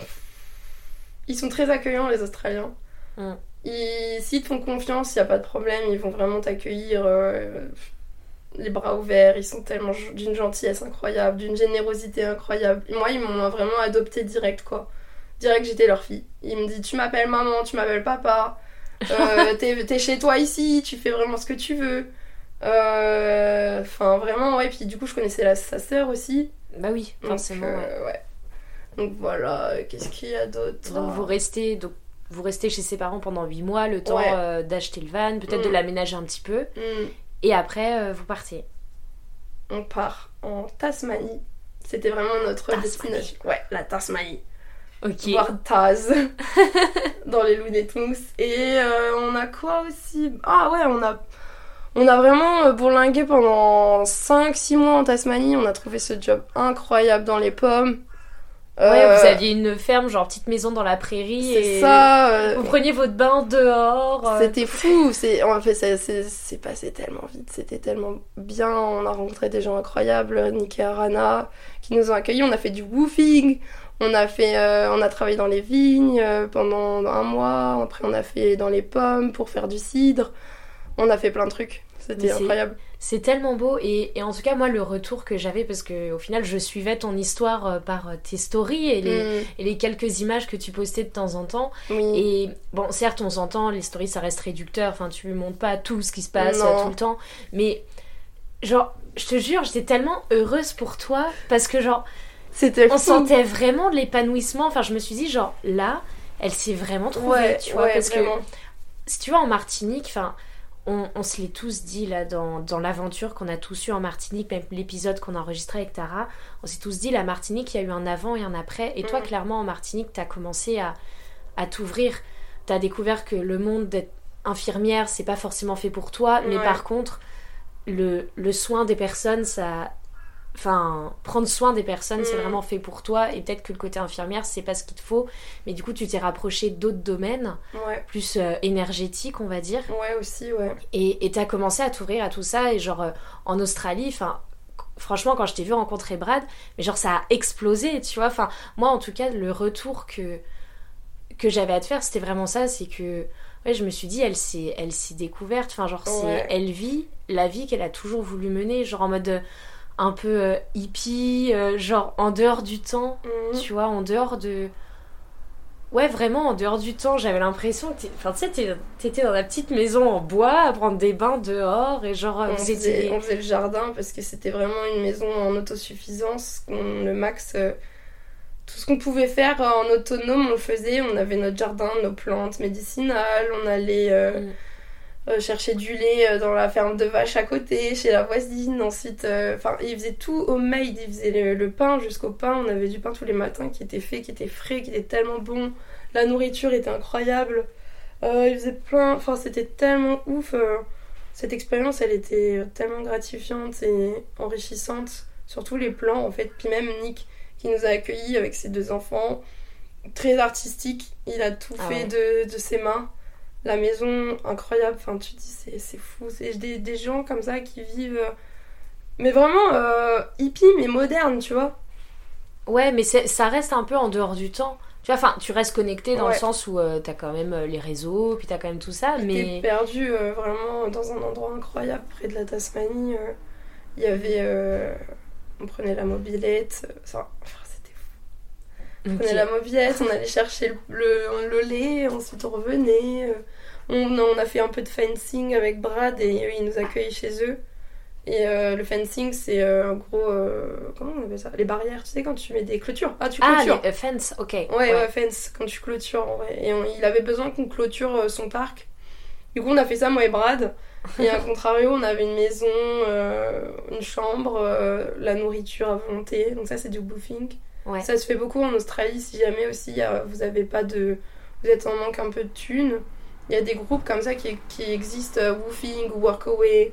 Ils sont très accueillants, les Australiens. Mm. Ils... S'ils te font confiance, il a pas de problème, ils vont vraiment t'accueillir euh, les bras ouverts. Ils sont tellement d'une gentillesse incroyable, d'une générosité incroyable. Moi, ils m'ont vraiment adopté direct, quoi. Direct, j'étais leur fille. Ils me disent Tu m'appelles maman, tu m'appelles papa. Euh, t'es t'es chez toi ici, tu fais vraiment ce que tu veux. Euh, Enfin, vraiment, ouais. Puis du coup, je connaissais la, sa sœur aussi. Bah oui, Donc, forcément. ouais. euh, ouais. Donc voilà, qu'est-ce qu'il y a d'autre? Donc vous restez donc vous restez chez ses parents pendant 8 mois, le temps Ouais. d'acheter le van, peut-être de Mm. l'aménager un petit peu, Hmm, et après vous partez. on part en Tasmanie. C'était vraiment notre Tasmanie. destination. Ouais, la Tasmanie. Ok. Voir Taz dans les Looney Tunes. Et euh, on a quoi aussi? Ah ouais, on a, on a vraiment euh, bourlingué pendant 5-6 mois en Tasmanie. On a trouvé ce job incroyable dans les pommes. Ouais, Euh, vous aviez une ferme, genre petite maison dans la prairie, C'est et ça. euh, vous preniez votre bain dehors. euh, C'était fou, c'est en fait c'est passé tellement vite, c'était tellement bien, on a rencontré des gens incroyables, Nick et Arana qui nous ont accueillis, on a fait du woofing, on a fait euh, on a travaillé dans les vignes euh, pendant un mois, après on a fait dans les pommes pour faire du cidre. On a fait plein de trucs, c'était incroyable. C'est tellement beau et, et en tout cas moi le retour que j'avais parce que au final je suivais ton histoire euh, par tes stories et les, Mm, et les quelques images que tu postais de temps en temps oui. et bon certes on s'entend les stories ça reste réducteur enfin tu montres pas tout ce qui se passe Non. tout le temps mais genre je te jure j'étais tellement heureuse pour toi parce que genre C'était on fou. sentait vraiment de l'épanouissement enfin je me suis dit genre là elle s'est vraiment trouvée Ouais, tu vois ouais, parce vraiment. que si tu vois en Martinique, enfin, on, on se l'est tous dit là dans, dans l'aventure qu'on a tous eu en Martinique, même l'épisode qu'on a enregistré avec Tara, on s'est tous dit la Martinique, il y a eu un avant et un après. Et toi, Mhm. clairement, en Martinique, t'as commencé à, à t'ouvrir. T'as découvert que le monde d'être infirmière, c'est pas forcément fait pour toi, mais Ouais. par contre, le, le soin des personnes, ça. Enfin, prendre soin des personnes, c'est Mhm. vraiment fait pour toi. Et peut-être que le côté infirmière, c'est pas ce qu'il te faut. Mais du coup, tu t'es rapproché d'autres domaines Ouais, plus euh, énergétique, on va dire. ouais aussi, ouais. Et t'as commencé à t'ouvrir à tout ça. Et genre, euh, en Australie, enfin, franchement, quand je t'ai vu rencontrer Brad, mais genre, ça a explosé, tu vois. Enfin, moi, en tout cas, le retour que, que j'avais à te faire, c'était vraiment ça. C'est que, ouais, je me suis dit, elle s'est, elle s'est découverte. Enfin, genre, c'est, elle vit la vie qu'elle a toujours voulu mener, genre en mode un peu euh, hippie, euh, genre en dehors du temps Mhm. tu vois, en dehors de. Ouais, vraiment, en dehors du temps, j'avais l'impression que. Enfin, tu sais, t'étais dans la petite maison en bois à prendre des bains dehors et genre, On vous faisait, étiez. on faisait le jardin parce que c'était vraiment une maison en autosuffisance. le max, euh, tout ce qu'on pouvait faire en autonome, on le faisait. On avait notre jardin, nos plantes médicinales. On allait euh, Mm. Euh, chercher du lait euh, dans la ferme de vaches à côté, chez la voisine. Ensuite, euh, enfin, ils faisaient tout homemade. Ils faisaient le, le pain jusqu'au pain. On avait du pain tous les matins qui était fait, qui était frais, qui était tellement bon. La nourriture était incroyable. Euh, ils faisaient plein. Enfin, c'était tellement ouf. euh, cette expérience, elle était tellement gratifiante et enrichissante sur tous les plans en fait. Puis même Nick qui nous a accueillis avec ses deux enfants, très artistique. Il a tout Ah fait de, de ses mains. La maison, incroyable. Enfin, tu te dis, c'est, fou. C'est des, des gens comme ça qui vivent. euh, Mais vraiment euh, hippie, mais moderne, tu vois. Ouais, mais ça reste un peu en dehors du temps. Tu vois, enfin, tu restes connecté dans le sens où euh, t'as quand même les réseaux, puis t'as quand même tout ça, mais. perdu euh, vraiment dans un endroit incroyable près de la Tasmanie. Il y avait. on prenait la mobilette. Ça, enfin, c'était fou. On prenait la mobilette, on allait chercher le, le, le lait, ensuite on revenait. On, on a fait un peu de fencing avec Brad et eux, ils nous accueillent chez eux. Et euh, le fencing, c'est euh, en gros. euh, comment on appelle ça? Les barrières, tu sais, quand tu mets des clôtures. Ah, tu Ah, clôtures les euh, fence, ok. Ouais, ouais, fence, quand tu clôtures. Et on- il avait besoin qu'on clôture son parc. Du coup, on a fait ça, moi et Brad. Et à contrario, on avait une maison, une chambre, la nourriture à volonté. Donc ça, c'est du woofing. Ouais. Ça se fait beaucoup en Australie. Si jamais aussi vous avez pas de... Vous êtes en manque un peu de thunes. Il y a des groupes comme ça qui, qui existent, euh, Woofing ou Workaway.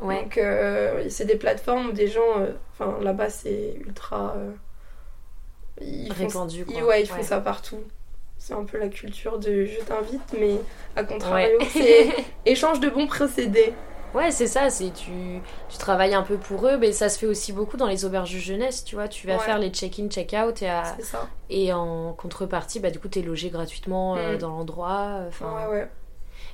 Ouais. Donc, euh, c'est des plateformes où des gens... euh, Enfin, là-bas, c'est ultra... euh, ils font Répandu, quoi. ils- ouais, ils font ça partout. C'est un peu la culture de je t'invite, mais à contrario, Ouais. c'est échange de bons procédés. Ouais, c'est ça, c'est tu, tu travailles un peu pour eux, mais ça se fait aussi beaucoup dans les auberges jeunesse, tu vois, tu vas Ouais. faire les check-in, check-out et, à- et en contrepartie, bah du coup, t'es logé gratuitement euh, Mm. dans l'endroit. Ouais, ouais.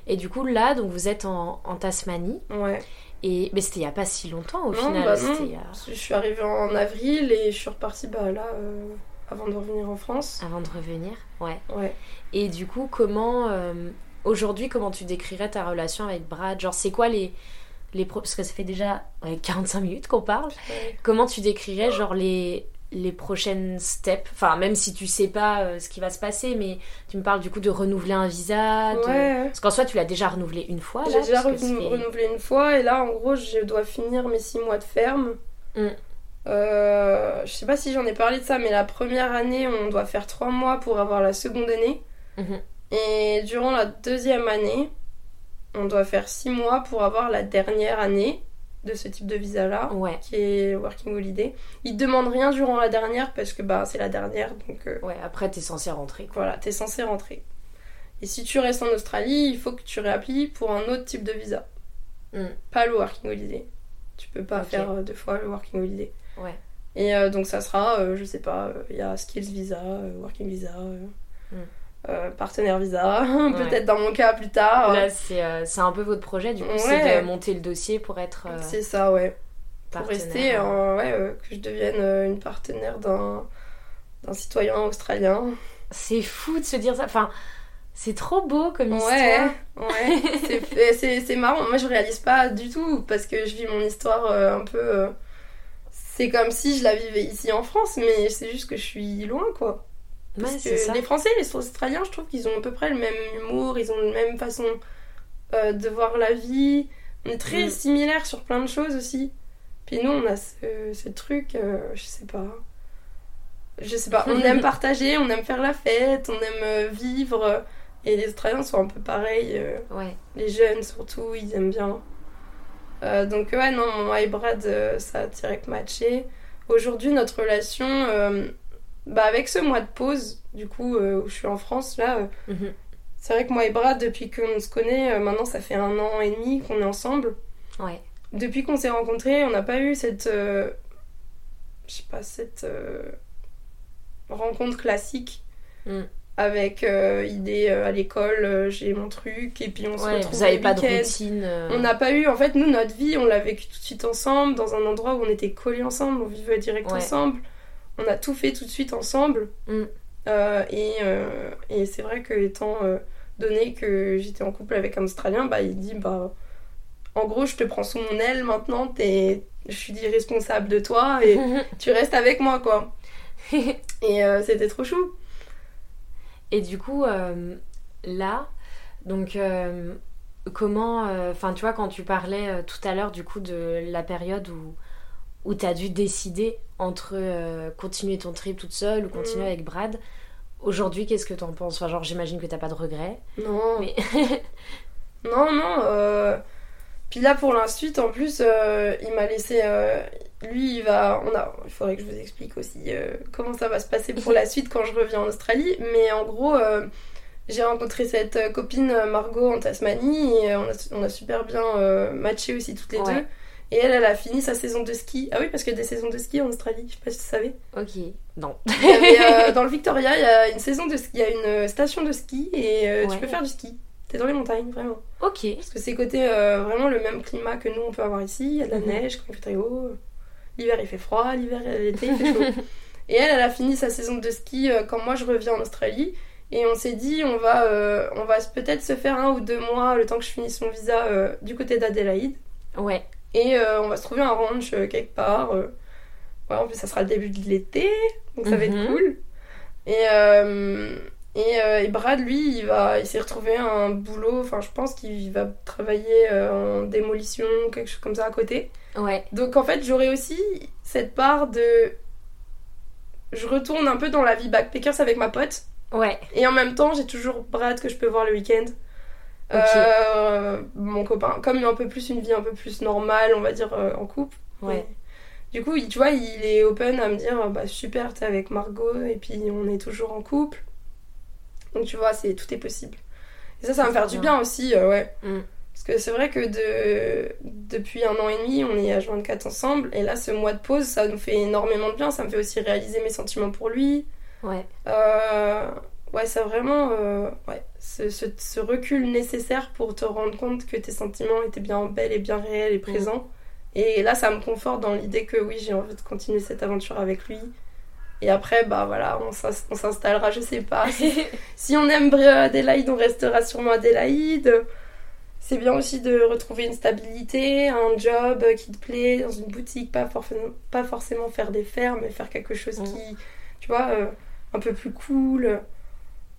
Et du coup, là, donc vous êtes en, en Tasmanie, ouais. et mais c'était il y a pas si longtemps au Non, final. bah non. a- Je suis arrivée en avril et je suis repartie bah, là euh, avant de revenir en France. Avant de revenir, ouais. Ouais. Et du coup, comment euh, aujourd'hui, comment tu décrirais ta relation avec Brad? Genre, c'est quoi les les pro- parce que ça fait déjà ouais, 45 minutes qu'on parle. Ouais. Comment tu décrirais genre les les prochaines steps? Enfin, même si tu sais pas euh, ce qui va se passer, mais tu me parles du coup de renouveler un visa. de- Ouais. Parce qu'en soi, tu l'as déjà renouvelé une fois. J'ai déjà renouvelé une fois et là en gros je dois finir mes six mois de ferme. Mm. Euh, je sais pas si j'en ai parlé de ça, mais la première année on doit faire trois mois pour avoir la seconde année. Mhm. Et durant la deuxième année, on doit faire six mois pour avoir la dernière année de ce type de visa là, Ouais. qui est Working Holiday. Ils te demandent rien durant la dernière parce que bah c'est la dernière donc euh, Ouais. Après, t'es censé rentrer. Quoi. voilà, t'es censé rentrer. Et si tu restes en Australie, il faut que tu réapplies pour un autre type de visa. Mm. Pas le Working Holiday. Tu peux pas faire euh, deux fois le Working Holiday. Ouais. Et euh, donc ça sera, euh, je sais pas, euh, il y a Skills Visa, Working Visa, euh, Mm. Euh, Partenaire Visa, peut-être dans mon cas plus tard. Là, c'est euh, un peu votre projet. Du coup, Ouais. c'est de monter le dossier pour être euh, C'est ça, ouais. Pour rester, ouais, que je devienne une partenaire d'un citoyen australien. C'est fou de se dire ça. Enfin, c'est trop beau comme Ouais, histoire. ouais. C'est- c'est c'est marrant. Moi, je réalise pas du tout parce que je vis mon histoire un peu. c'est comme si je la vivais ici en France, mais c'est juste que je suis loin, quoi. Ouais, Parce que ça. les Français et les Australiens, je trouve qu'ils ont à peu près le même humour, ils ont la même façon euh, de voir la vie. On est très Mm. similaires sur plein de choses aussi. Puis nous, on a ce, ce truc, euh, je sais pas. Je sais pas, on aime partager, on aime faire la fête, on aime euh, vivre. Et les Australiens sont un peu pareils. euh, Ouais. les jeunes surtout, ils aiment bien. Donc ouais, non, moi et Brad, ça a direct matché. Aujourd'hui, notre relation, bah avec ce mois de pause, du coup, euh, où je suis en France, là, euh, Mhm. c'est vrai que moi et Brad, depuis qu'on se connaît, euh, maintenant ça fait un an et demi qu'on est ensemble. Ouais. Depuis qu'on s'est rencontrés, on n'a pas eu cette... euh, je sais pas, cette euh, rencontre classique. Mm. Avec euh, idée à l'école, j'ai mon truc, et puis on se Ouais, retrouve vous avez le pas de routine. On n'a pas eu, en fait, nous, notre vie, on l'a vécu tout de suite ensemble, dans un endroit où on était collés ensemble, on vivait direct Ouais. ensemble. On a tout fait tout de suite ensemble. Mm. Euh, et euh, et c'est vrai que, étant euh, donné que j'étais en couple avec un Australien, bah, il dit, bah, en gros, je te prends sous mon aile maintenant, je suis responsable de toi et tu restes avec moi, quoi. Et euh, c'était trop chou. Et du coup, euh, là, donc, euh, comment. Enfin, tu vois, quand tu parlais tout à l'heure, du coup, de la période où, où tu as dû décider entre euh, continuer ton trip toute seule ou continuer Mm. avec Brad, aujourd'hui, qu'est-ce que t'en penses? Enfin, genre, j'imagine que t'as pas de regrets. Non. Mais- non, non. euh, Puis là, pour la suite, en plus, euh, il m'a laissé. Lui, il va. On a... Il faudrait que je vous explique aussi comment ça va se passer pour la suite quand je reviens en Australie. Mais en gros, j'ai rencontré cette copine Margot en Tasmanie et on a, on a super bien matché aussi toutes les Ouais. deux. Et elle, elle a fini sa saison de ski. Ah oui, parce qu'il y a des saisons de ski en Australie, je sais pas si tu savais. Ok, non. Avait, euh, dans le Victoria, il y a une saison de ski, il y a une station de ski et euh, Ouais. tu peux faire du ski. T'es dans les montagnes, vraiment. Ok. Parce que c'est côté euh, vraiment le même climat que nous on peut avoir ici. Il y a de la Mhm. neige quand il fait très haut. L'hiver il fait froid, l'hiver l'été il fait chaud. et elle, elle a fini sa saison de ski euh, quand moi je reviens en Australie. Et on s'est dit, on va, euh, on va peut-être se faire un ou deux mois le temps que je finisse mon visa euh, du côté d'Adélaïde. Ouais. Et euh, on va se trouver un ranch euh, quelque part. euh. Ouais, en plus, ça sera le début de l'été, donc ça va Mhm. être cool. Et, et, et Brad, lui, il, va, il s'est retrouvé un boulot. Enfin, je pense qu'il va travailler en démolition, quelque chose comme ça à côté. Ouais. Donc en fait, j'aurai aussi cette part de. Je retourne un peu dans la vie backpackers avec ma pote. Ouais. Et en même temps, j'ai toujours Brad que je peux voir le week-end. Euh, mon copain, comme un peu plus une vie un peu plus normale, on va dire, euh, en couple. Ouais. Du coup, il- tu vois, il est open à me dire, bah super, t'es avec Margot, et puis on est toujours en couple. Donc tu vois, c'est tout est possible. Et ça, ça va me faire du bien. bien aussi, euh, ouais. Mm. Parce que c'est vrai que de... depuis un an et demi, on est à 24 ensemble, et là, ce mois de pause, ça nous fait énormément de bien. Ça me fait aussi réaliser mes sentiments pour lui. Ouais. Ouais, ça vraiment, euh, ouais, ce, ce- ce recul nécessaire pour te rendre compte que tes sentiments étaient bien belles et bien réels et présents. Et là, ça me conforte dans l'idée que oui, j'ai envie de continuer cette aventure avec lui. Et après, bah voilà, on s'ins- on s'installera, je sais pas. Si, si on aime Adélaïde, on restera sûrement Adélaïde. C'est bien aussi de retrouver une stabilité, un job qui te plaît, dans une boutique, pas forcément, pas forcément faire des fermes, mais faire quelque chose Mm. qui, tu vois, euh, un peu plus cool.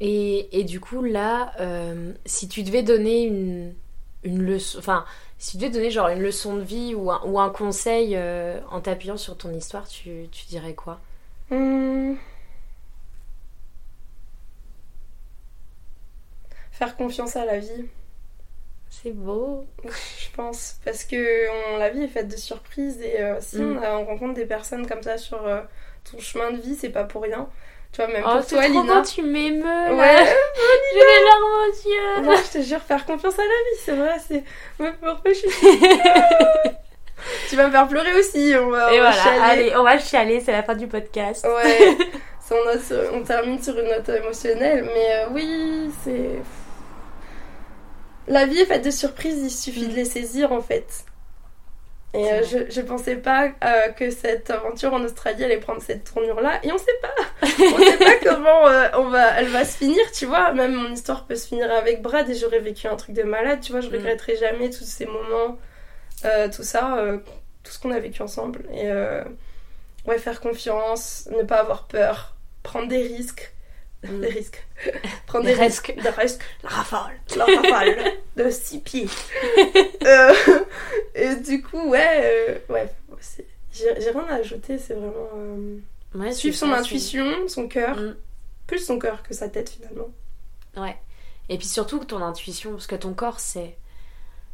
Et, et du coup, là, euh, si tu devais donner une, une leçon, enfin, si tu devais donner genre une leçon de vie ou un, ou un conseil euh, en t'appuyant sur ton histoire, tu, tu dirais quoi? Hmm. Faire confiance à la vie, C'est beau. je pense. Parce que on- la vie est faite de surprises et euh, si Mm. on, rencontre des personnes comme ça sur euh, ton chemin de vie, c'est pas pour rien. Tu vois, même Oh, pour toi, trop Lina. tu m'émeus là. Ouais, J'ai les larmes aux yeux. non, je te jure, faire confiance à la vie, c'est vrai, c'est. Ouais, pourquoi je suis- Tu vas me faire pleurer aussi, on va, Et on va voilà, chialer. allez, on va chialer, c'est la fin du podcast. Ouais, on, sur- on termine sur une note émotionnelle, mais euh, oui, c'est. La vie est faite de surprises, il suffit de les saisir en fait. Et euh, je, je pensais pas euh, que cette aventure en Australie allait prendre cette tournure-là, et on sait pas. On sait pas comment euh, on va, elle va se finir, tu vois. Même mon histoire peut se finir avec Brad et j'aurais vécu un truc de malade, tu vois. Je Mm. regretterai jamais tous ces moments, tout ça, tout ce qu'on a vécu ensemble. Et ouais, faire confiance, ne pas avoir peur, prendre des risques. Mm. Des risques. prendre Des des, risques. Des risques. La rafale. La rafale de six pieds. Euh, et du coup, ouais, euh, ouais, c'est- j'ai j'ai rien à ajouter, c'est vraiment. euh, Ouais, suivre c'est son ça, intuition, son cœur, Mm. plus son cœur que sa tête finalement. c'est- Ouais. Et puis surtout que ton intuition, parce que ton corps sait.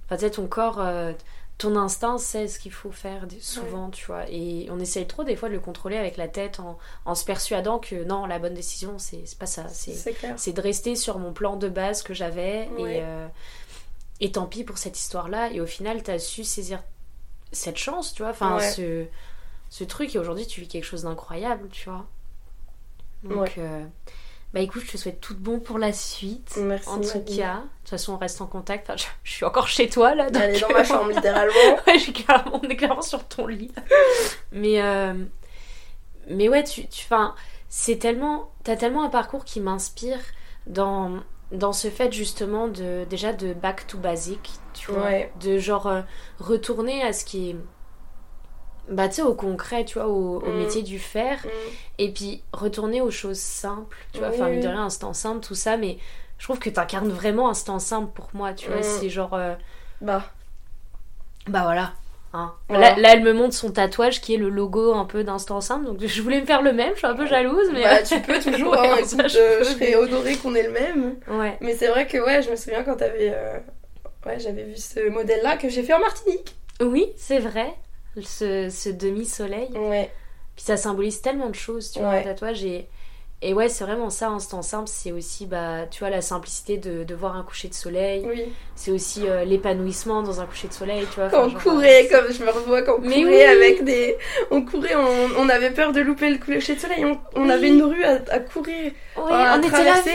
Enfin, tu sais, ton corps, euh, ton instinct sait ce qu'il faut faire souvent, tu vois. Et on essaye trop des fois de le contrôler avec la tête en, en se persuadant que non, la bonne décision, c'est pas ça. C'est de rester sur mon plan de base que j'avais Ouais. et, euh, et tant pis pour cette histoire-là. Et au final, tu as su saisir cette chance, tu vois, enfin, Ouais. ce, ce truc. Et aujourd'hui, tu vis quelque chose d'incroyable, tu vois. Donc, euh, bah écoute, je te souhaite tout bon pour la suite. Merci. En tout Marie. cas, de toute façon, on reste en contact. Enfin, je, je suis encore chez toi là. Donc, Elle est dans ma chambre littéralement. ouais, j'ai clairement, on est clairement sur ton lit. mais, euh, mais ouais, tu, tu, c'est tellement, t'as tellement un parcours qui m'inspire dans, dans ce fait justement de, déjà de back to basic, tu vois, Ouais. de genre euh, retourner à ce qui est, bah tu sais, au concret, tu vois, au, au Mm. métier du faire, Mm. et puis retourner aux choses simples, tu vois, Oui, enfin, mine de rien, instant simple, tout ça, mais je trouve que t'incarnes vraiment instant simple pour moi, tu vois, Mm. c'est genre. euh, Bah, bah voilà. Hein. Voilà. Là, là, elle me montre son tatouage qui est le logo un peu d'Instant Simple. Donc je voulais me faire le même, je suis un peu jalouse. Mais bah, tu peux toujours, Ouais, hein, ça, je euh, je serais honorée qu'on ait le même. Ouais. Mais c'est vrai que ouais, je me souviens quand t'avais. euh, Ouais, j'avais vu ce modèle-là que j'ai fait en Martinique. Oui, c'est vrai. Ce, ce demi-soleil. Ouais. Puis ça symbolise tellement de choses, tu vois, Ouais. un tatouage. Et, Et ouais, c'est vraiment ça, temps simple, c'est aussi, bah, tu vois, la simplicité de, de voir un coucher de soleil. Oui. C'est aussi euh, l'épanouissement dans un coucher de soleil, tu vois. Quand enfin, on courait, comme je me revois quand on Mais courait oui. avec des. On courait, on, on avait peur de louper le coucher de soleil. On, on Oui. avait une rue à, à courir. Oui, à on était là, traverser.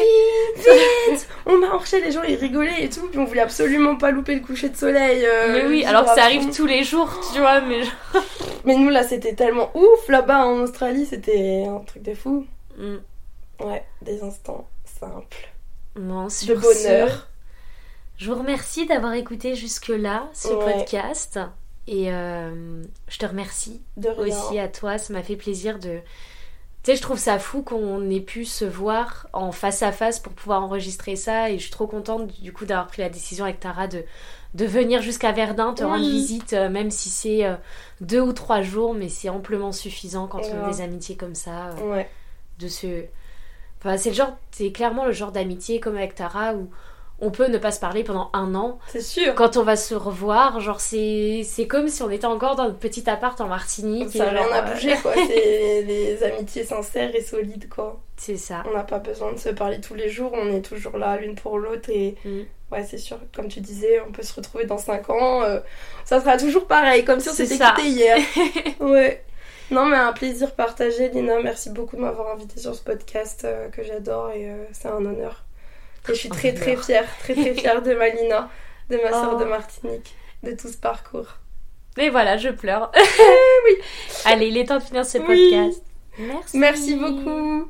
vite On marchait, les gens ils rigolaient et tout. Puis on voulait absolument pas louper le coucher de soleil. euh, Mais oui, alors que ça arrive tous les jours, tu vois, mais... genre- Mais nous là, c'était tellement ouf. Là-bas en Australie, c'était un truc de fou. Mm. Ouais, des instants simples. Non, De sur bonheur. ce, je vous remercie d'avoir écouté jusque-là ce Ouais. podcast. Et euh, je te remercie De aussi à toi. Ça m'a fait plaisir de. Tu sais, je trouve ça fou qu'on ait pu se voir en face à face pour pouvoir enregistrer ça. Et je suis trop contente du coup d'avoir pris la décision avec Tara de, de venir jusqu'à Verdun, te Oui. rendre visite, euh, même si c'est euh, deux ou trois jours, mais c'est amplement suffisant quand on a des amitiés comme ça. Ouais. de se. Enfin, c'est le genre, c'est clairement le genre d'amitié comme avec Tara où on peut ne pas se parler pendant un an. C'est sûr. Quand on va se revoir, genre c'est c'est comme si on était encore dans notre petit appart en Martinique. Ça n'a rien à euh, bouger quoi. C'est des amitiés sincères et solides quoi. C'est ça. On n'a pas besoin de se parler tous les jours, on est toujours là l'une pour l'autre et Mm. ouais c'est sûr, comme tu disais, on peut se retrouver dans 5 ans, euh, ça sera toujours pareil, comme si on s'était quitté hier. ouais. Non mais un plaisir partagé Lina, merci beaucoup de m'avoir invité sur ce podcast euh, que j'adore et euh, c'est un honneur. Et je suis très très Honneur. fière, très très fière de ma Lina, de ma soeur Oh. de Martinique, de tout ce parcours. Et voilà, je pleure. oui. Allez, il est temps de finir ce Oui. podcast. Merci. Merci beaucoup.